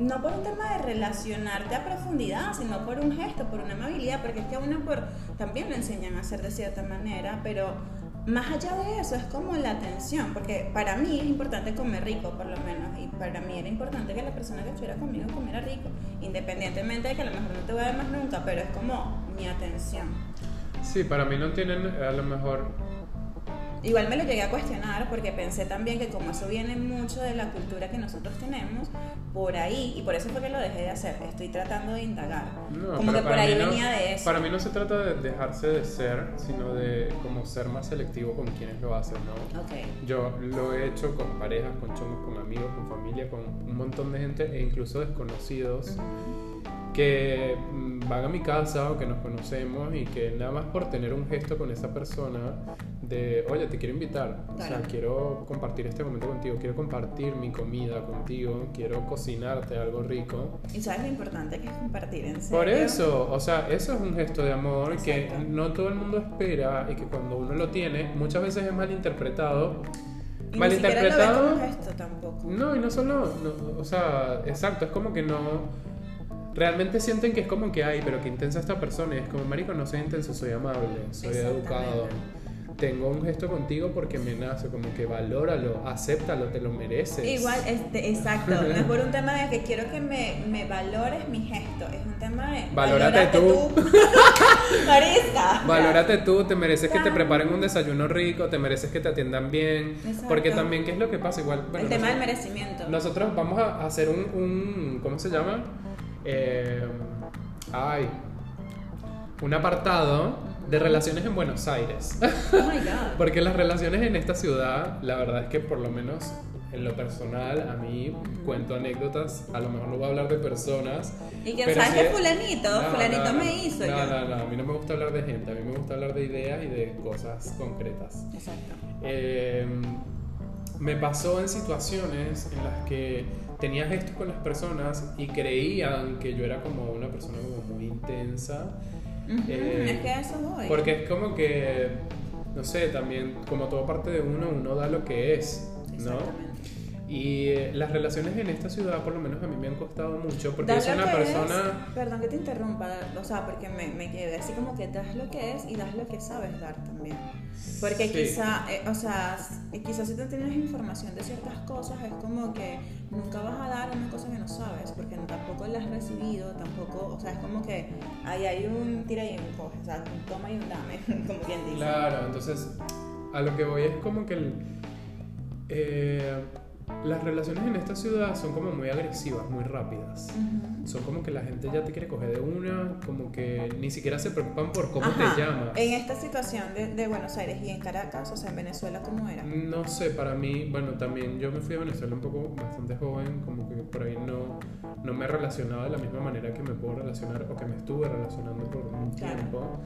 [SPEAKER 2] no por un tema de relacionarte a profundidad, sino por un gesto, por una amabilidad, porque es que a uno por, también le enseñan a hacer de cierta manera, pero más allá de eso es como la atención, porque para mí es importante comer rico, por lo menos, y para mí era importante que la persona que estuviera conmigo comiera rico, independientemente de que a lo mejor no te voy a ver más nunca, pero es como mi atención.
[SPEAKER 1] Sí, para mí no tienen a lo mejor.
[SPEAKER 2] Igual me lo llegué a cuestionar porque pensé también que como eso viene mucho de la cultura que nosotros tenemos, por ahí, y por eso fue que lo dejé de hacer, estoy tratando de indagar.
[SPEAKER 1] No,
[SPEAKER 2] como que por ahí
[SPEAKER 1] no-
[SPEAKER 2] venía de eso.
[SPEAKER 1] Para mí no se trata de dejarse de ser, sino de como ser más selectivo con quienes lo hacen, ¿no?
[SPEAKER 2] Ok.
[SPEAKER 1] Yo lo he hecho con parejas, con chongos, con amigos, con familia, con un montón de gente e incluso desconocidos que mm, van a mi casa o que nos conocemos y que nada más por tener un gesto con esa persona de, oye, te quiero invitar, o sea, quiero compartir este momento contigo, quiero compartir mi comida contigo, quiero cocinarte algo rico.
[SPEAKER 2] Y sabes lo importante que es compartir en serio.
[SPEAKER 1] Por eso, o sea, eso es un gesto de amor que
[SPEAKER 2] Exacto.
[SPEAKER 1] no todo el mundo espera y que cuando uno lo tiene, muchas veces es malinterpretado.
[SPEAKER 2] Y ni lo
[SPEAKER 1] malinterpretado.
[SPEAKER 2] como gesto tampoco.
[SPEAKER 1] No, y no solo, no, o sea, exacto, es como que no. Realmente sienten que es como que, ay, pero qué intensa esta persona. Y es como, marico, no soy intenso, soy amable, soy educado. Tengo un gesto contigo porque me nace, como que valóralo, acéptalo, te lo mereces.
[SPEAKER 2] Igual, este, exacto, no es por un tema de que quiero que me, me valores mi gesto, es un tema de...
[SPEAKER 1] Valórate
[SPEAKER 2] valórate
[SPEAKER 1] tú.
[SPEAKER 2] Marisca.
[SPEAKER 1] Valórate tú, te mereces que te preparen un desayuno rico, te mereces que te atiendan bien.
[SPEAKER 2] Exacto.
[SPEAKER 1] Porque también, ¿qué es lo que pasa? Igual, bueno,
[SPEAKER 2] El tema del
[SPEAKER 1] nosotros-
[SPEAKER 2] merecimiento.
[SPEAKER 1] Nosotros vamos a hacer un, un- ¿cómo se llama? Eh, ay, un apartado de relaciones en Buenos Aires.
[SPEAKER 2] Oh my god.
[SPEAKER 1] Porque las relaciones en esta ciudad, la verdad es que por lo menos en lo personal, a mí cuento anécdotas, a lo mejor no voy a hablar de personas.
[SPEAKER 2] Y que sabes
[SPEAKER 1] sí-
[SPEAKER 2] que fulanito,
[SPEAKER 1] No,
[SPEAKER 2] fulanito
[SPEAKER 1] no, no.
[SPEAKER 2] me hizo
[SPEAKER 1] No, no, no, a mí no me gusta hablar de gente, a mí me gusta hablar de ideas y de cosas concretas.
[SPEAKER 2] Exacto.
[SPEAKER 1] Eh, me pasó en situaciones en las que tenía gestos con las personas y creían que yo era como una persona como muy intensa. Eh,
[SPEAKER 2] es que eso voy.
[SPEAKER 1] Porque es como que, no sé, también como todo parte de uno, uno da lo que es, ¿no? Y eh, las relaciones en esta ciudad, por lo menos a mí me han costado mucho, porque
[SPEAKER 2] Das
[SPEAKER 1] es una persona...
[SPEAKER 2] es- perdón que te interrumpa, o sea, porque me, me quedé así como que das lo que es y das lo que sabes dar también. Porque
[SPEAKER 1] Sí.
[SPEAKER 2] quizá, eh, o sea, quizás si tú tienes información de ciertas cosas, es como que nunca vas a dar una cosa que no sabes, porque tampoco la has recibido, tampoco, o sea, es como que ahí hay un tira y un coge, o sea, un toma y un dame, como quien dice.
[SPEAKER 1] Claro, entonces a lo que voy es como que el, eh, las relaciones en esta ciudad son como muy agresivas, muy rápidas. Son como que la gente ya te quiere coger de una, como que ni siquiera se preocupan por cómo te llamas.
[SPEAKER 2] En esta situación de, de, Buenos Aires y en Caracas, o sea, en Venezuela, ¿cómo era?
[SPEAKER 1] No sé, para mí, bueno, también yo me fui a Venezuela un poco bastante joven, como que por ahí no, no me relacionaba de la misma manera que me puedo relacionar o que me estuve relacionando por un tiempo.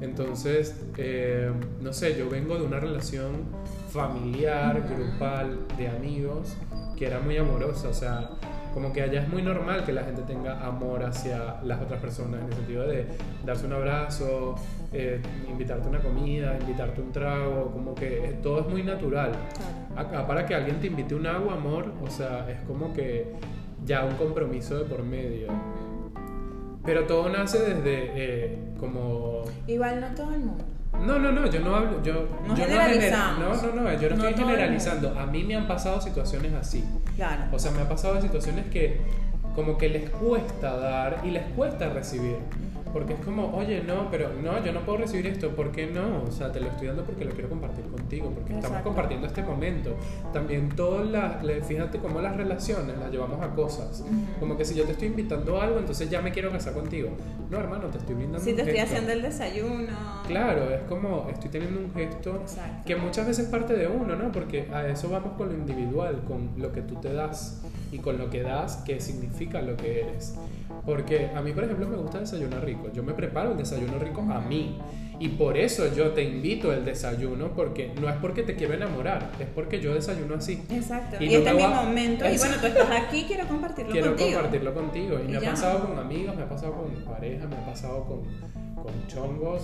[SPEAKER 1] Entonces, eh, no sé, yo vengo de una relación familiar, grupal, de amigos, que era muy amorosa, o sea, como que allá es muy normal que la gente tenga amor hacia las otras personas, en el sentido de darse un abrazo, eh, invitarte una comida, invitarte un trago, como que todo es muy natural. Acá para que alguien te invite un agua, amor, o sea, es como que ya un compromiso de por medio. Pero todo nace desde eh, como...
[SPEAKER 2] Igual no todo el mundo.
[SPEAKER 1] No, no, no, yo no hablo, yo
[SPEAKER 2] no
[SPEAKER 1] yo
[SPEAKER 2] generalizamos.
[SPEAKER 1] No, no, no, yo no, estoy generalizando. A mí me han pasado situaciones así.
[SPEAKER 2] Claro.
[SPEAKER 1] O sea, me ha pasado situaciones que como que les cuesta dar y les cuesta recibir. Porque es como, oye, no, pero no, yo no puedo recibir esto, ¿por qué no? O sea, te lo estoy dando porque lo quiero compartir contigo, porque estamos compartiendo este momento. También todas las, fíjate cómo las relaciones las llevamos a cosas. Como que si yo te estoy invitando a algo, entonces ya me quiero casar contigo. No, hermano, te estoy brindando
[SPEAKER 2] Si
[SPEAKER 1] te
[SPEAKER 2] estoy haciendo el desayuno.
[SPEAKER 1] Claro, es como, estoy teniendo un gesto que muchas veces parte de uno, ¿no? Porque a eso vamos con lo individual, con lo que tú te das y con lo que das, que significa lo que eres. Porque a mí, por ejemplo, me gusta desayunar rico. Yo me preparo el desayuno rico a mí. Y por eso yo te invito el desayuno, porque no es porque te quiero enamorar, es porque yo desayuno así.
[SPEAKER 2] Exacto. Y, este es mi momento. Y bueno, tú estás aquí, quiero compartirlo
[SPEAKER 1] contigo.
[SPEAKER 2] Quiero
[SPEAKER 1] compartirlo contigo. Y, me ha pasado con amigos, me ha pasado con pareja, me ha pasado con, con chongos.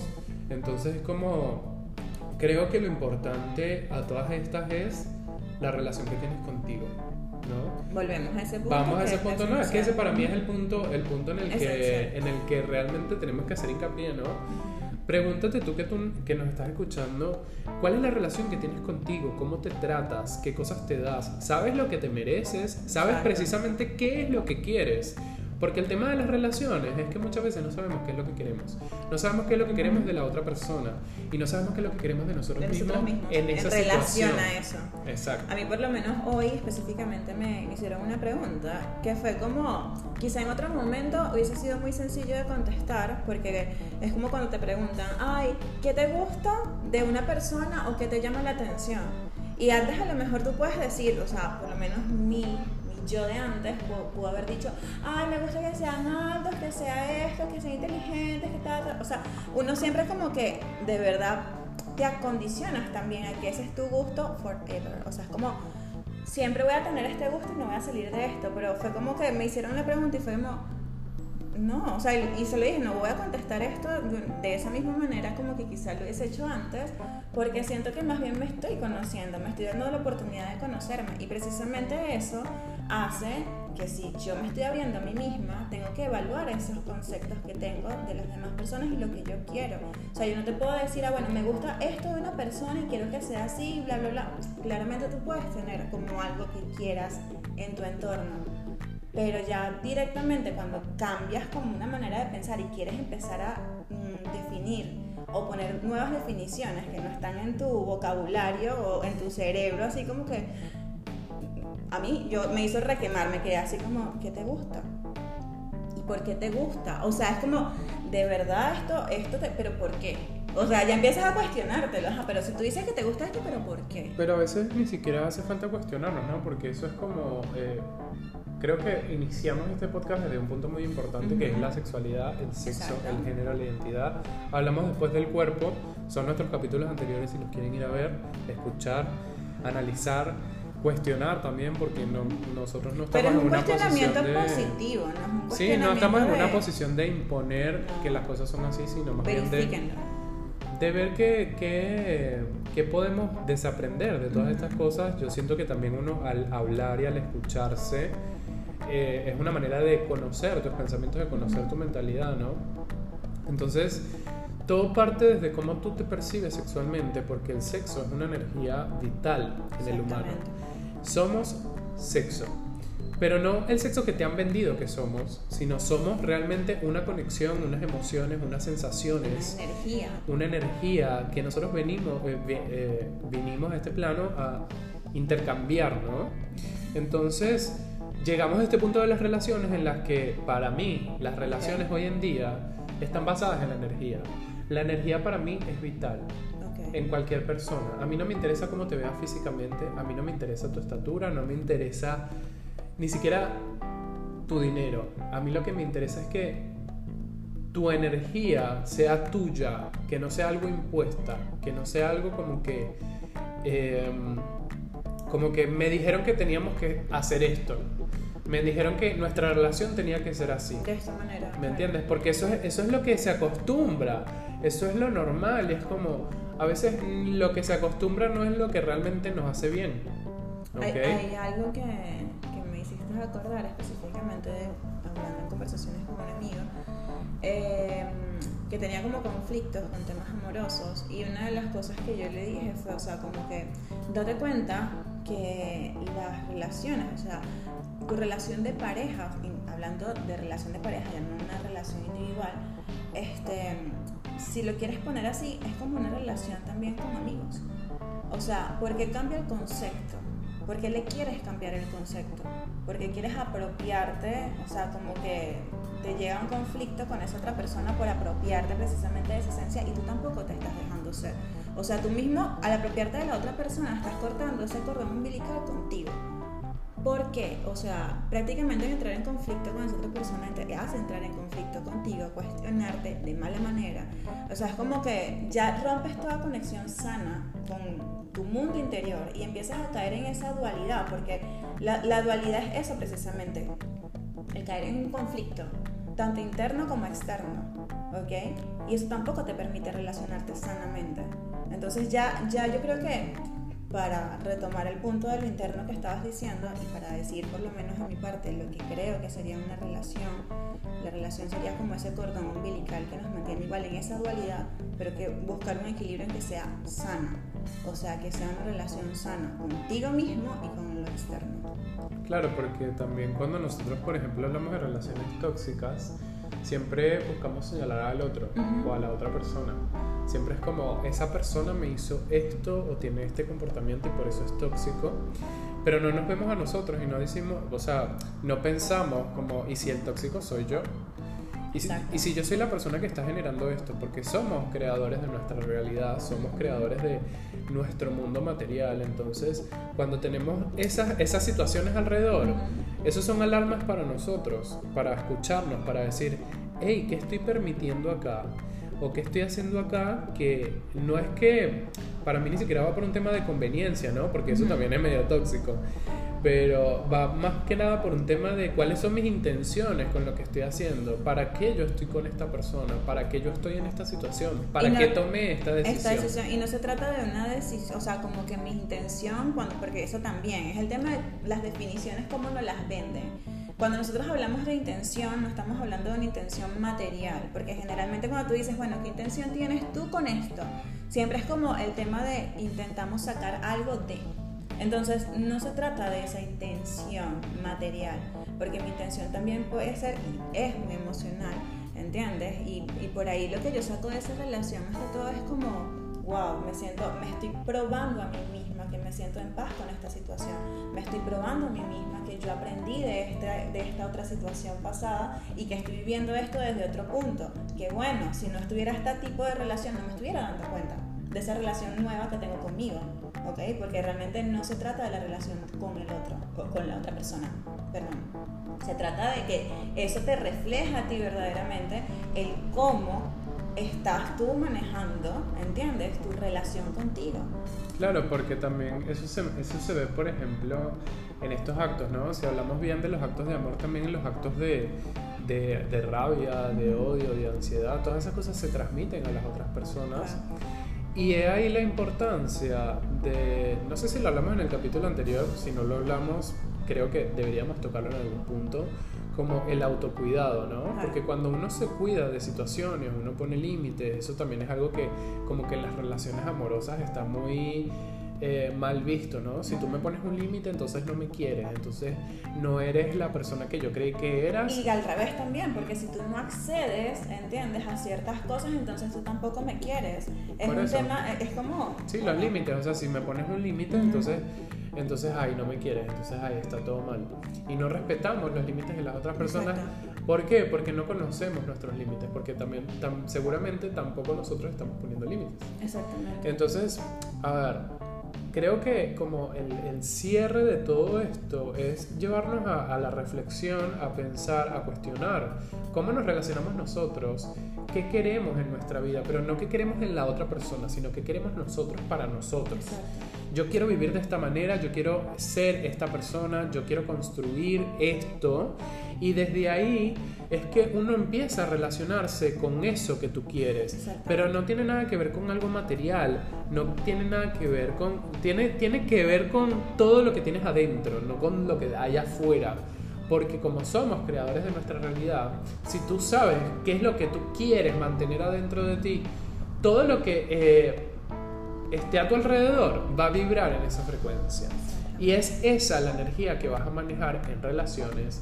[SPEAKER 1] Entonces, es como. Creo que lo importante a todas estas es la relación que tienes contigo. ¿No?
[SPEAKER 2] Volvemos a ese punto.
[SPEAKER 1] Vamos a ese punto, no, es que ese para mí es el punto, el punto en el, que, en el que realmente tenemos que hacer hincapié, ¿no? Pregúntate tú que, tú que nos estás escuchando, ¿cuál es la relación que tienes contigo? ¿Cómo te tratas? ¿Qué cosas te das? ¿Sabes lo que te mereces? ¿Sabes precisamente qué es lo que quieres? Porque el tema de las relaciones es que muchas veces no sabemos qué es lo que queremos. No sabemos qué es lo que queremos de la otra persona. Y no sabemos qué es lo que queremos de nosotros, mismos, en esa
[SPEAKER 2] en relación a eso.
[SPEAKER 1] Exacto.
[SPEAKER 2] A mí por lo menos hoy específicamente me hicieron una pregunta que fue como, quizá en otro momento hubiese sido muy sencillo de contestar, porque es como cuando te preguntan, ay, ¿qué te gusta de una persona o qué te llama la atención? Y antes a lo mejor tú puedes decir, o sea, por lo menos mi yo de antes pudo, haber dicho, ay, me gusta que sean altos, que sea esto, que sean inteligentes, que tal, O sea, uno siempre como que de verdad te acondicionas también a que ese es tu gusto forever. O sea, es como, siempre voy a tener este gusto y no voy a salir de esto. Pero fue como que me hicieron la pregunta y fue como, no, o sea, y se lo dije, no voy a contestar esto de esa misma manera como que quizá lo hubiese hecho antes, porque siento que más bien me estoy conociendo, me estoy dando la oportunidad de conocerme. Y precisamente eso hace que si yo me estoy abriendo a mí misma, tengo que evaluar esos conceptos que tengo de las demás personas y lo que yo quiero. O sea, yo no te puedo decir, ah, bueno, me gusta esto de una persona y quiero que sea así, bla, bla, bla. Claramente tú puedes tener como algo que quieras en tu entorno pero ya directamente cuando cambias como una manera de pensar y quieres empezar a mm, definir o poner nuevas definiciones que no están en tu vocabulario o en tu cerebro, así como que a mí yo me hizo requemar, me quedé así como, ¿qué te gusta? ¿Y por qué te gusta? O sea, es como, de verdad esto, esto, te, pero ¿por qué? O sea, ya empiezas a cuestionártelo, pero si tú dices que te gusta esto, pero ¿por qué?
[SPEAKER 1] Pero a veces ni siquiera hace falta cuestionarlo, ¿no? Porque eso es como... Eh, creo que iniciamos este podcast desde un punto muy importante que es la sexualidad, el sexo, el género, la identidad. Hablamos después del cuerpo, son nuestros capítulos anteriores si los quieren ir a ver, escuchar, analizar, cuestionar también porque no, nosotros no estamos en una posición de
[SPEAKER 2] positivo, ¿no?
[SPEAKER 1] sí, no estamos en una posición de imponer que las cosas son así, sino más bien de, de ver qué, qué podemos desaprender de todas estas cosas. Yo siento que también uno al hablar y al escucharse eh, es una manera de conocer tus pensamientos, de conocer tu mentalidad, ¿no? Entonces, todo parte desde cómo tú te percibes sexualmente, porque el sexo es una energía vital en el humano. Somos sexo, pero no el sexo que te han vendido que somos, sino somos realmente una conexión, unas emociones, unas sensaciones.
[SPEAKER 2] Una energía.
[SPEAKER 1] Una energía que nosotros venimos, eh, eh, vinimos a este plano a intercambiar, ¿no? Entonces, llegamos a este punto de las relaciones en las que para mí las relaciones hoy en día están basadas en la energía. La energía para mí es vital en cualquier persona. A mí no me interesa cómo te veas físicamente, a mí no me interesa tu estatura, no me interesa ni siquiera tu dinero. A mí lo que me interesa es que tu energía sea tuya, que no sea algo impuesta, que no sea algo como que... Em, como que me dijeron que teníamos que hacer esto. Me dijeron que nuestra relación tenía que ser así.
[SPEAKER 2] De esta manera.
[SPEAKER 1] ¿Me entiendes? Porque eso es, eso es lo que se acostumbra. Eso es lo normal. Es como, a veces lo que se acostumbra no es lo que realmente nos hace bien.
[SPEAKER 2] Hay, algo que, que, me hiciste acordar específicamente de, hablando en conversaciones con un amigo, eh, que tenía como conflictos con temas amorosos y una de las cosas que yo le dije fue, o sea, como que date cuenta que las relaciones, o sea, tu relación de pareja, hablando de relación de pareja, ya no una relación individual, este, si lo quieres poner así, es como una relación también con amigos. O sea, porque cambia el concepto. porque le quieres cambiar el concepto? Porque quieres apropiarte, o sea, como que te llega un conflicto con esa otra persona por apropiarte precisamente de esa esencia y tú tampoco te estás dejando ser. O sea, tú mismo, al apropiarte de la otra persona, estás cortando ese cordón umbilical contigo. ¿Por qué? O sea, prácticamente entrar en conflicto con esa otra persona te hace entrar en conflicto contigo, cuestionarte de mala manera. O sea, es como que ya rompes toda conexión sana con tu mundo interior y empiezas a caer en esa dualidad, porque la, la dualidad es eso precisamente, el caer en un conflicto, tanto interno como externo, ¿ok? Y eso tampoco te permite relacionarte sanamente. Entonces ya, ya yo creo que para retomar el punto de lo interno que estabas diciendo y para decir por lo menos en mi parte lo que creo que sería una relación, la relación sería como ese cordón umbilical que nos mantiene igual en esa dualidad, pero que buscar un equilibrio en que sea sana, o sea, que sea una relación sana contigo mismo y con lo externo.
[SPEAKER 1] Claro, porque también cuando nosotros, por ejemplo, hablamos de relaciones tóxicas, siempre buscamos señalar al otro o a la otra persona. Siempre es como, esa persona me hizo esto o tiene este comportamiento y por eso es tóxico. Pero no nos vemos a nosotros y no decimos, o sea, no pensamos como, ¿y si el tóxico soy yo? Y si, y si, yo soy la persona que está generando esto, porque somos creadores de nuestra realidad, somos creadores de nuestro mundo material, entonces cuando tenemos esas, esas situaciones alrededor, esos son alarmas para nosotros, para escucharnos, para decir, hey, ¿qué estoy permitiendo acá? ¿O qué estoy haciendo acá? Que no es que para mí ni siquiera va por un tema de conveniencia, ¿no? Porque eso también es medio tóxico pero va más que nada por un tema de cuáles son mis intenciones con lo que estoy haciendo, para qué yo estoy con esta persona, para qué yo estoy en esta situación, para qué tomé esta decisión.
[SPEAKER 2] Y no se trata de una decisión, o sea, como que mi intención, cuando, porque eso también es el tema de las definiciones, cómo nos las venden. Cuando nosotros hablamos de intención, no estamos hablando de una intención material, porque generalmente cuando tú dices, bueno, ¿qué intención tienes tú con esto? Siempre es como el tema de intentamos sacar algo de. Entonces, no se trata de esa intención material, porque mi intención también puede ser y es muy emocional, ¿entiendes? Y, y por ahí lo que yo saco de esa relación más que todo es como, wow, me siento, me estoy probando a mí misma me siento en paz con esta situación, me estoy probando a mí misma que yo aprendí de esta, de esta otra situación pasada y que estoy viviendo esto desde otro punto, que bueno, si no estuviera este tipo de relación no me estuviera dando cuenta de esa relación nueva que tengo conmigo, ¿ok? Porque realmente no se trata de la relación con el otro, con la otra persona, perdón. Se trata de que eso te refleja a ti verdaderamente el cómo estás tú manejando, ¿entiendes? Tu relación contigo.
[SPEAKER 1] Claro, porque también eso se, eso se ve, por ejemplo, en estos actos, ¿no? Si hablamos bien de los actos de amor, también en los actos de, de, de rabia, de odio, de ansiedad, todas esas cosas se transmiten a las otras personas. Y ahí la importancia de, no sé si lo hablamos en el capítulo anterior, si no lo hablamos, creo que deberíamos tocarlo en algún punto, como el autocuidado, ¿no? Porque cuando uno se cuida de situaciones, uno pone límites, eso también es algo que como que en las relaciones amorosas está muy eh, mal visto, ¿no? Si tú me pones un límite, entonces no me quieres, entonces no eres la persona que yo creí que eras.
[SPEAKER 2] Y al revés también, porque si tú no accedes, ¿entiendes? A ciertas cosas, entonces tú tampoco me quieres. Es un tema, es como...
[SPEAKER 1] Sí, los límites, o sea, si me pones un límite, entonces entonces ahí no me quieres, entonces ahí está todo mal. Y no respetamos los límites de las otras personas. ¿Por qué? Porque no conocemos nuestros límites, porque también seguramente tampoco nosotros estamos poniendo límites.
[SPEAKER 2] Exactamente.
[SPEAKER 1] Entonces, a ver, creo que como el, cierre de todo esto es llevarnos a, la reflexión, a pensar, a cuestionar cómo nos relacionamos nosotros, qué queremos en nuestra vida, pero no qué queremos en la otra persona, sino qué queremos nosotros para nosotros. Yo quiero vivir de esta manera, yo quiero ser esta persona, yo quiero construir esto y desde ahí es que uno empieza a relacionarse con eso que tú quieres. Pero no tiene nada que ver con algo material, no tiene nada que ver con... Tiene, tiene que ver con todo lo que tienes adentro, no con lo que hay afuera. Porque como somos creadores de nuestra realidad, si tú sabes qué es lo que tú quieres mantener adentro de ti, todo lo que eh, esté a tu alrededor va a vibrar en esa frecuencia. Y es esa la energía que vas a manejar en relaciones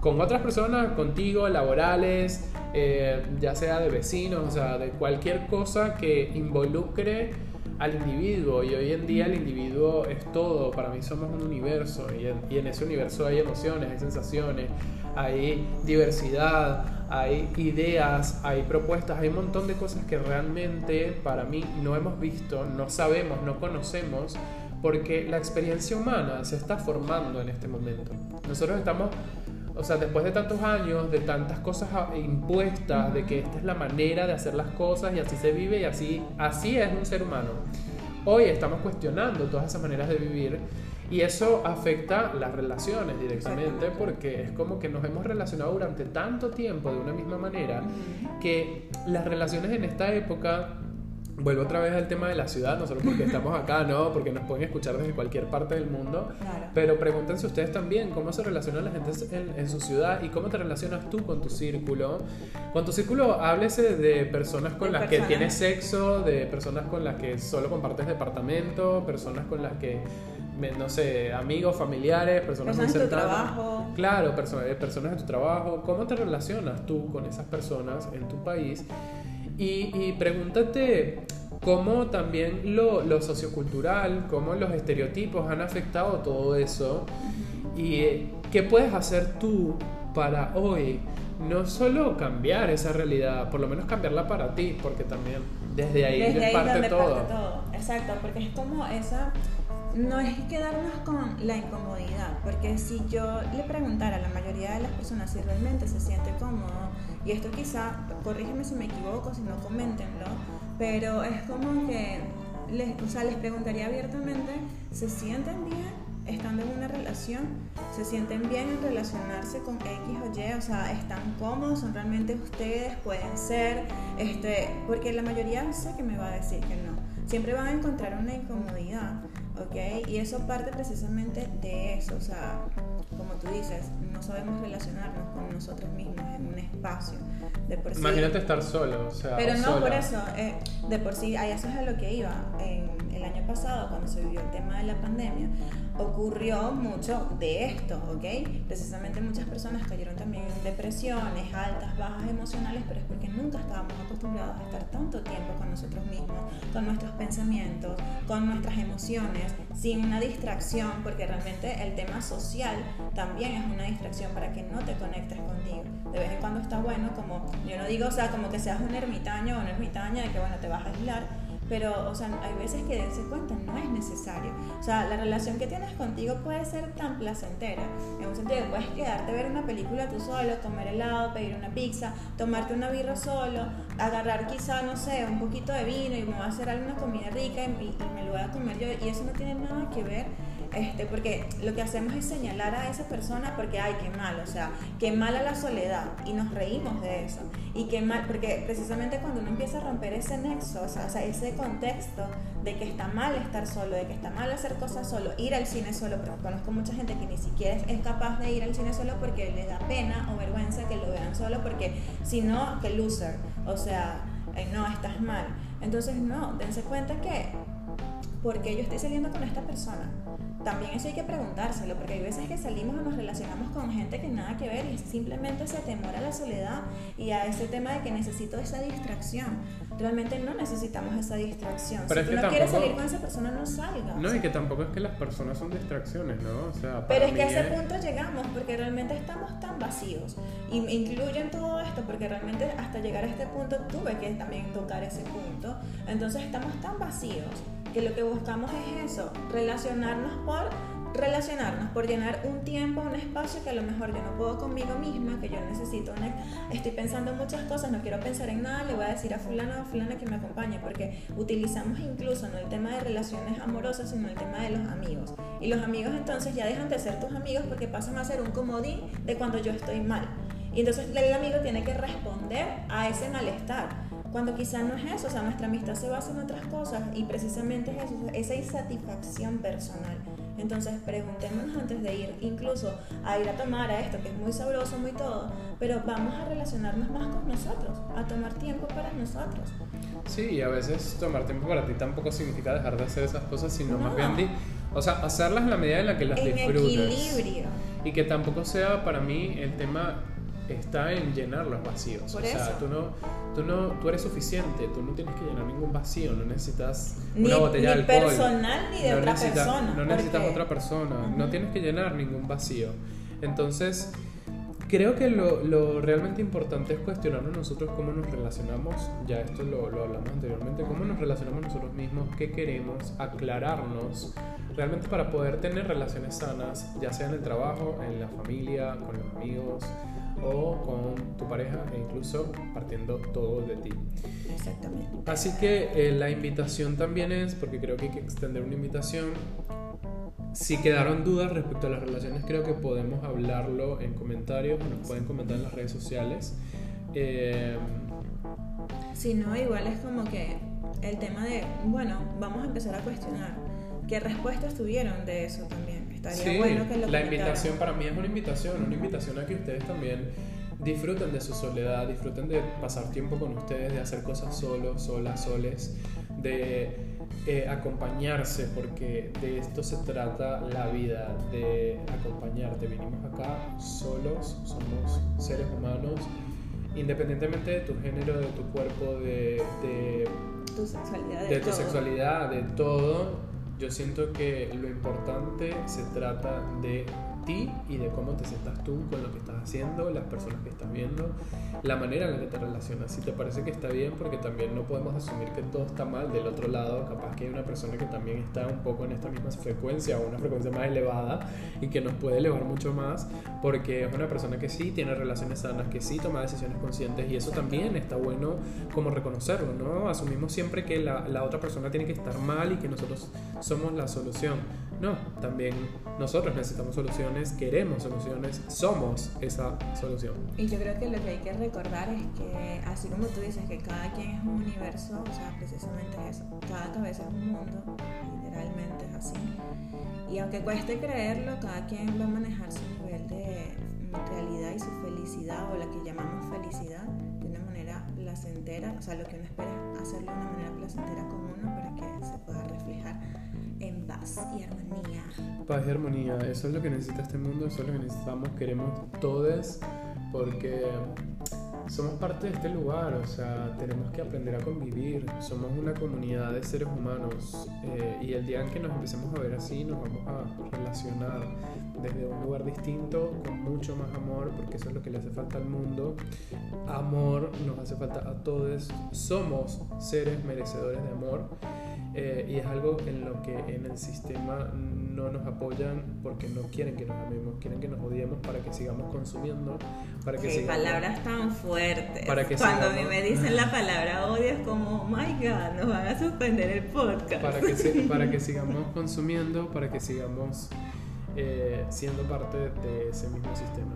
[SPEAKER 1] con otras personas, contigo, laborales, eh, ya sea de vecinos, o sea, de cualquier cosa que involucre al individuo. Y hoy en día el individuo es todo, para mí somos un universo y en, ese universo hay emociones, hay sensaciones, hay diversidad, hay ideas, hay propuestas, hay un montón de cosas que realmente para mí no hemos visto, no sabemos, no conocemos, porque la experiencia humana se está formando en este momento. Nosotros estamos o sea, después de tantos años, de tantas cosas impuestas, de que esta es la manera de hacer las cosas y así se vive y así, así es un ser humano. Hoy estamos cuestionando todas esas maneras de vivir y eso afecta las relaciones directamente porque es como que nos hemos relacionado durante tanto tiempo de una misma manera que las relaciones en esta época vuelvo otra vez al tema de la ciudad, no solo porque estamos acá, no, porque nos pueden escuchar desde cualquier parte del mundo, pero pregúntense ustedes también cómo se relaciona la gente en, su ciudad y cómo te relacionas tú con tu círculo. Con tu círculo, háblese de personas con las que tienes sexo, de personas con las que solo compartes departamento, personas con las que no sé, amigos, familiares, personas,
[SPEAKER 2] personas muy cercanas. trabajo.
[SPEAKER 1] Claro, personas, eh, personas en tu trabajo. ¿Cómo te relacionas tú con esas personas en tu país? Y, pregúntate cómo también lo, lo, sociocultural, cómo los estereotipos han afectado todo eso y eh, qué puedes hacer tú para hoy no solo cambiar esa realidad, por lo menos cambiarla para ti, porque también desde ahí,
[SPEAKER 2] desde
[SPEAKER 1] ahí parte, todo.
[SPEAKER 2] parte todo. Exacto, porque es como esa no es quedarnos con la incomodidad, porque si yo le preguntara a la mayoría de las personas si realmente se siente cómodo, y esto quizá, corrígeme si me equivoco, si no, coméntenlo, pero es como que les, o sea, les preguntaría abiertamente, ¿se sienten bien? estando en una relación, se sienten bien en relacionarse con X o Y, o sea, están cómodos, son realmente ustedes, pueden ser, este, porque la mayoría sé que me va a decir que no. Siempre van a encontrar una incomodidad, ¿ok? Y eso parte precisamente de eso, o sea, como tú dices, no sabemos relacionarnos con nosotros mismos en un espacio. De por sí,
[SPEAKER 1] Imagínate estar solo, o sea.
[SPEAKER 2] Pero no por eso, eh, de por sí, ahí eso es a lo que iba. En el año pasado, cuando se vivió el tema de la pandemia, ocurrió mucho de esto, ¿ok? Precisamente muchas personas cayeron también en depresiones, altas, bajas emocionales, pero es porque nunca estábamos acostumbrados a estar tanto tiempo con nosotros mismos, con nuestros pensamientos, con nuestras emociones, sin una distracción, porque realmente el tema social también es una distracción para que no te conectes contigo. De vez en cuando está bueno, como yo no digo, o sea, como que seas un ermitaño o una ermitaña de que, bueno, te vas a aislar, pero, o sea, hay veces que darse cuenta no es necesario. O sea, la relación que tienes contigo puede ser tan placentera, en un sentido puedes quedarte ver una película tú solo, comer helado, pedir una pizza, tomarte una birra solo, agarrar quizá, no sé, un poquito de vino y me voy a hacer alguna comida rica y, y me lo voy a comer yo, y eso no tiene nada que ver este, porque lo que hacemos es señalar a esa persona porque, ay, qué mal, o sea, qué mala la soledad, y nos reímos de eso, y qué mal, porque precisamente cuando uno empieza a romper ese nexo, o sea, ese contexto de que está mal estar solo, de que está mal hacer cosas solo, ir al cine solo, porque conozco mucha gente que ni siquiera es capaz de ir al cine solo porque le da pena o vergüenza que lo vean solo, porque si no, que loser, o sea, no, estás mal. Entonces, no, dense cuenta que ¿por qué yo estoy saliendo con esta persona? También eso hay que preguntárselo, porque hay veces que salimos o nos relacionamos con gente que nada que ver y simplemente ese temor a la soledad y a ese tema de que necesito esa distracción. Realmente no necesitamos esa distracción.
[SPEAKER 1] Pero
[SPEAKER 2] si
[SPEAKER 1] es
[SPEAKER 2] tú no quieres
[SPEAKER 1] tampoco-
[SPEAKER 2] salir con esa persona, no salgas.
[SPEAKER 1] No, y que tampoco es que las personas son distracciones, ¿no? O sea,
[SPEAKER 2] Pero es que a ese punto llegamos porque realmente estamos tan vacíos y me incluyen todo esto porque realmente hasta llegar a este punto tuve que también tocar ese punto. Entonces estamos tan vacíos que lo que buscamos es eso, relacionarnos por relacionarnos, por llenar un tiempo, un espacio que a lo mejor yo no puedo conmigo misma, que yo necesito, una, estoy pensando en muchas cosas, no quiero pensar en nada, le voy a decir a fulano o fulana que me acompañe, porque utilizamos incluso no el tema de relaciones amorosas, sino el tema de los amigos. Y los amigos entonces ya dejan de ser tus amigos porque pasan a ser un comodín de cuando yo estoy mal. Y entonces el amigo tiene que responder a ese malestar. Cuando quizás no es eso, o sea, nuestra amistad se basa en otras cosas y precisamente es eso, esa insatisfacción personal. Entonces preguntémonos antes de ir incluso a ir a tomar a esto, que es muy sabroso, muy todo, pero vamos a relacionarnos más con nosotros, a tomar tiempo para nosotros.
[SPEAKER 1] Sí, y a veces tomar tiempo para ti tampoco significa dejar de hacer esas cosas, sino más
[SPEAKER 2] No.
[SPEAKER 1] bien, di- o sea, hacerlas en la medida en la que las
[SPEAKER 2] en
[SPEAKER 1] disfrutes.
[SPEAKER 2] equilibrio.
[SPEAKER 1] Y que tampoco sea para mí el tema está en llenar los vacíos.
[SPEAKER 2] Por
[SPEAKER 1] o sea,
[SPEAKER 2] eso.
[SPEAKER 1] tú no, tú no, tú eres suficiente, tú no tienes que llenar ningún vacío, no necesitas
[SPEAKER 2] Ni,
[SPEAKER 1] una botella
[SPEAKER 2] ni
[SPEAKER 1] de alcohol.
[SPEAKER 2] personal ni de
[SPEAKER 1] no
[SPEAKER 2] otra
[SPEAKER 1] necesitas,
[SPEAKER 2] persona.
[SPEAKER 1] No necesitas otra persona, no tienes que llenar ningún vacío. Entonces, creo que lo, lo realmente importante es cuestionarnos nosotros cómo nos relacionamos, ya esto lo, lo hablamos anteriormente, cómo nos relacionamos nosotros mismos, qué queremos, aclararnos, realmente para poder tener relaciones sanas, ya sea en el trabajo, en la familia, con los amigos o con tu pareja e incluso partiendo todo de ti.
[SPEAKER 2] Exactamente.
[SPEAKER 1] Así que eh, la invitación también es, porque creo que hay que extender una invitación. Si quedaron dudas respecto a las relaciones, creo que podemos hablarlo en comentarios, nos pueden comentar en las redes sociales. Eh,
[SPEAKER 2] Si no, igual es como que el tema de, bueno, vamos a empezar a cuestionar qué respuestas tuvieron de eso también. Estaría
[SPEAKER 1] sí,
[SPEAKER 2] bueno que lo
[SPEAKER 1] la invitación para mí es una invitación, una invitación a que ustedes también disfruten de su soledad, disfruten de pasar tiempo con ustedes, de hacer cosas solos, solas, soles, de eh, acompañarse, porque de esto se trata la vida, de acompañarte. Vinimos acá solos, somos seres humanos, independientemente de tu género, de tu cuerpo, de- de
[SPEAKER 2] Tu sexualidad de,
[SPEAKER 1] de tu
[SPEAKER 2] todo.
[SPEAKER 1] sexualidad, de todo, yo siento que lo importante se trata de ti y de cómo te sientas tú con lo que estás haciendo, las personas que estás viendo, la manera en la que te relacionas. Si te parece que está bien, porque también no podemos asumir que todo está mal del otro lado, capaz que hay una persona que también está un poco en esta misma frecuencia o una frecuencia más elevada y que nos puede elevar mucho más, porque es una persona que sí tiene relaciones sanas, que sí toma decisiones conscientes y eso también está bueno como reconocerlo, ¿no? Asumimos siempre que la, la otra persona tiene que estar mal y que nosotros somos la solución. No, también nosotros necesitamos soluciones, queremos soluciones, somos esa solución.
[SPEAKER 2] Y yo creo que lo que hay que recordar es que, así como tú dices, que cada quien es un universo, o sea, precisamente es eso, cada cabeza es un mundo, literalmente es así. Y aunque cueste creerlo, cada quien va a manejar su nivel de realidad y su felicidad, o la que llamamos felicidad, de una manera placentera, o sea, lo que uno espera es hacerlo de una manera placentera con uno para que se pueda reflejar paz y armonía.
[SPEAKER 1] Paz y armonía, eso es lo que necesita este mundo, eso es lo que necesitamos, queremos todos, porque somos parte de este lugar, o sea, tenemos que aprender a convivir, somos una comunidad de seres humanos eh, y el día en que nos empecemos a ver así, nos vamos a relacionar desde un lugar distinto, con mucho más amor, porque eso es lo que le hace falta al mundo. Amor nos hace falta a todos, somos seres merecedores de amor. Eh, y es algo en lo que en el sistema no nos apoyan porque no quieren que nos amemos, quieren que nos odiemos para que sigamos consumiendo, para que
[SPEAKER 2] Qué
[SPEAKER 1] sigamos...
[SPEAKER 2] palabras tan fuertes.
[SPEAKER 1] Para que
[SPEAKER 2] Cuando a mí me dicen la palabra odio es como, oh my god, nos van a suspender el podcast.
[SPEAKER 1] para que, para que sigamos consumiendo, para que sigamos eh, siendo parte de ese mismo sistema.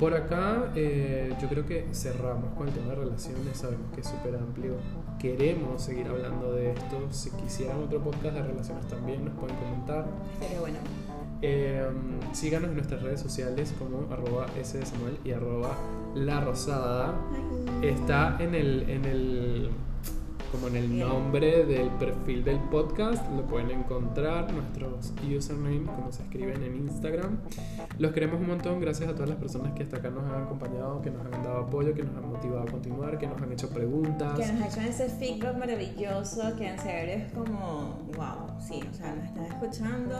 [SPEAKER 1] Por acá eh, yo creo que cerramos con el tema de relaciones, sabemos que es súper amplio, queremos seguir hablando de esto, si quisieran otro podcast de relaciones también nos pueden comentar.
[SPEAKER 2] Pero bueno,
[SPEAKER 1] Eh, síganos en nuestras redes sociales como arroba Samuel y arroba La Rosada. Está en el, en el como en el
[SPEAKER 2] Bien.
[SPEAKER 1] nombre del perfil del podcast. Lo pueden encontrar, nuestros username, como se escriben en Instagram. Los queremos un montón, gracias a todas las personas que hasta acá nos han acompañado, que nos han dado apoyo, que nos han motivado a continuar, que nos han hecho preguntas.
[SPEAKER 2] Que nos echan ese feedback maravilloso, que en serio es como, wow, sí, o sea, nos están escuchando,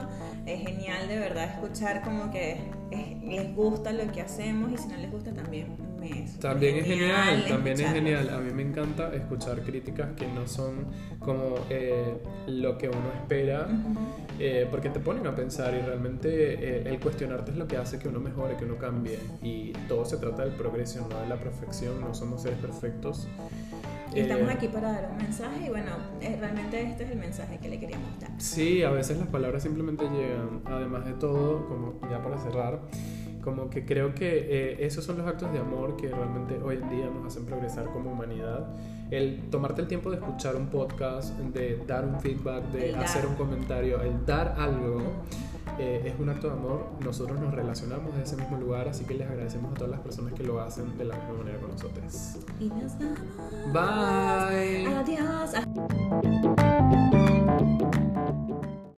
[SPEAKER 2] es genial de verdad escuchar como que es- les gusta lo que hacemos y si no les gusta también me
[SPEAKER 1] También es genial, también es genial. A mí me encanta escuchar críticas que no son como eh, lo que uno espera,
[SPEAKER 2] Ujú.
[SPEAKER 1] eh, porque te ponen a pensar y realmente eh, el cuestionarte es lo que hace que uno mejore, que uno cambie. Y todo se trata del progreso, no de la perfección, no somos seres perfectos.
[SPEAKER 2] Estamos
[SPEAKER 1] Eh,
[SPEAKER 2] aquí para dar un mensaje y bueno, eh, realmente este es el mensaje que le queríamos dar.
[SPEAKER 1] Sí, a veces las palabras simplemente llegan. Además de todo, como ya para cerrar, como que creo que eh, esos son los actos de amor que realmente hoy en día nos hacen progresar como humanidad. El tomarte el tiempo de escuchar un podcast, de dar un feedback, de hacer un comentario, el dar algo, eh, es un acto de amor. Nosotros nos relacionamos de ese mismo lugar, así que les agradecemos a todas las personas que lo hacen de la misma manera con nosotros.
[SPEAKER 2] Y nos vamos.
[SPEAKER 1] Bye.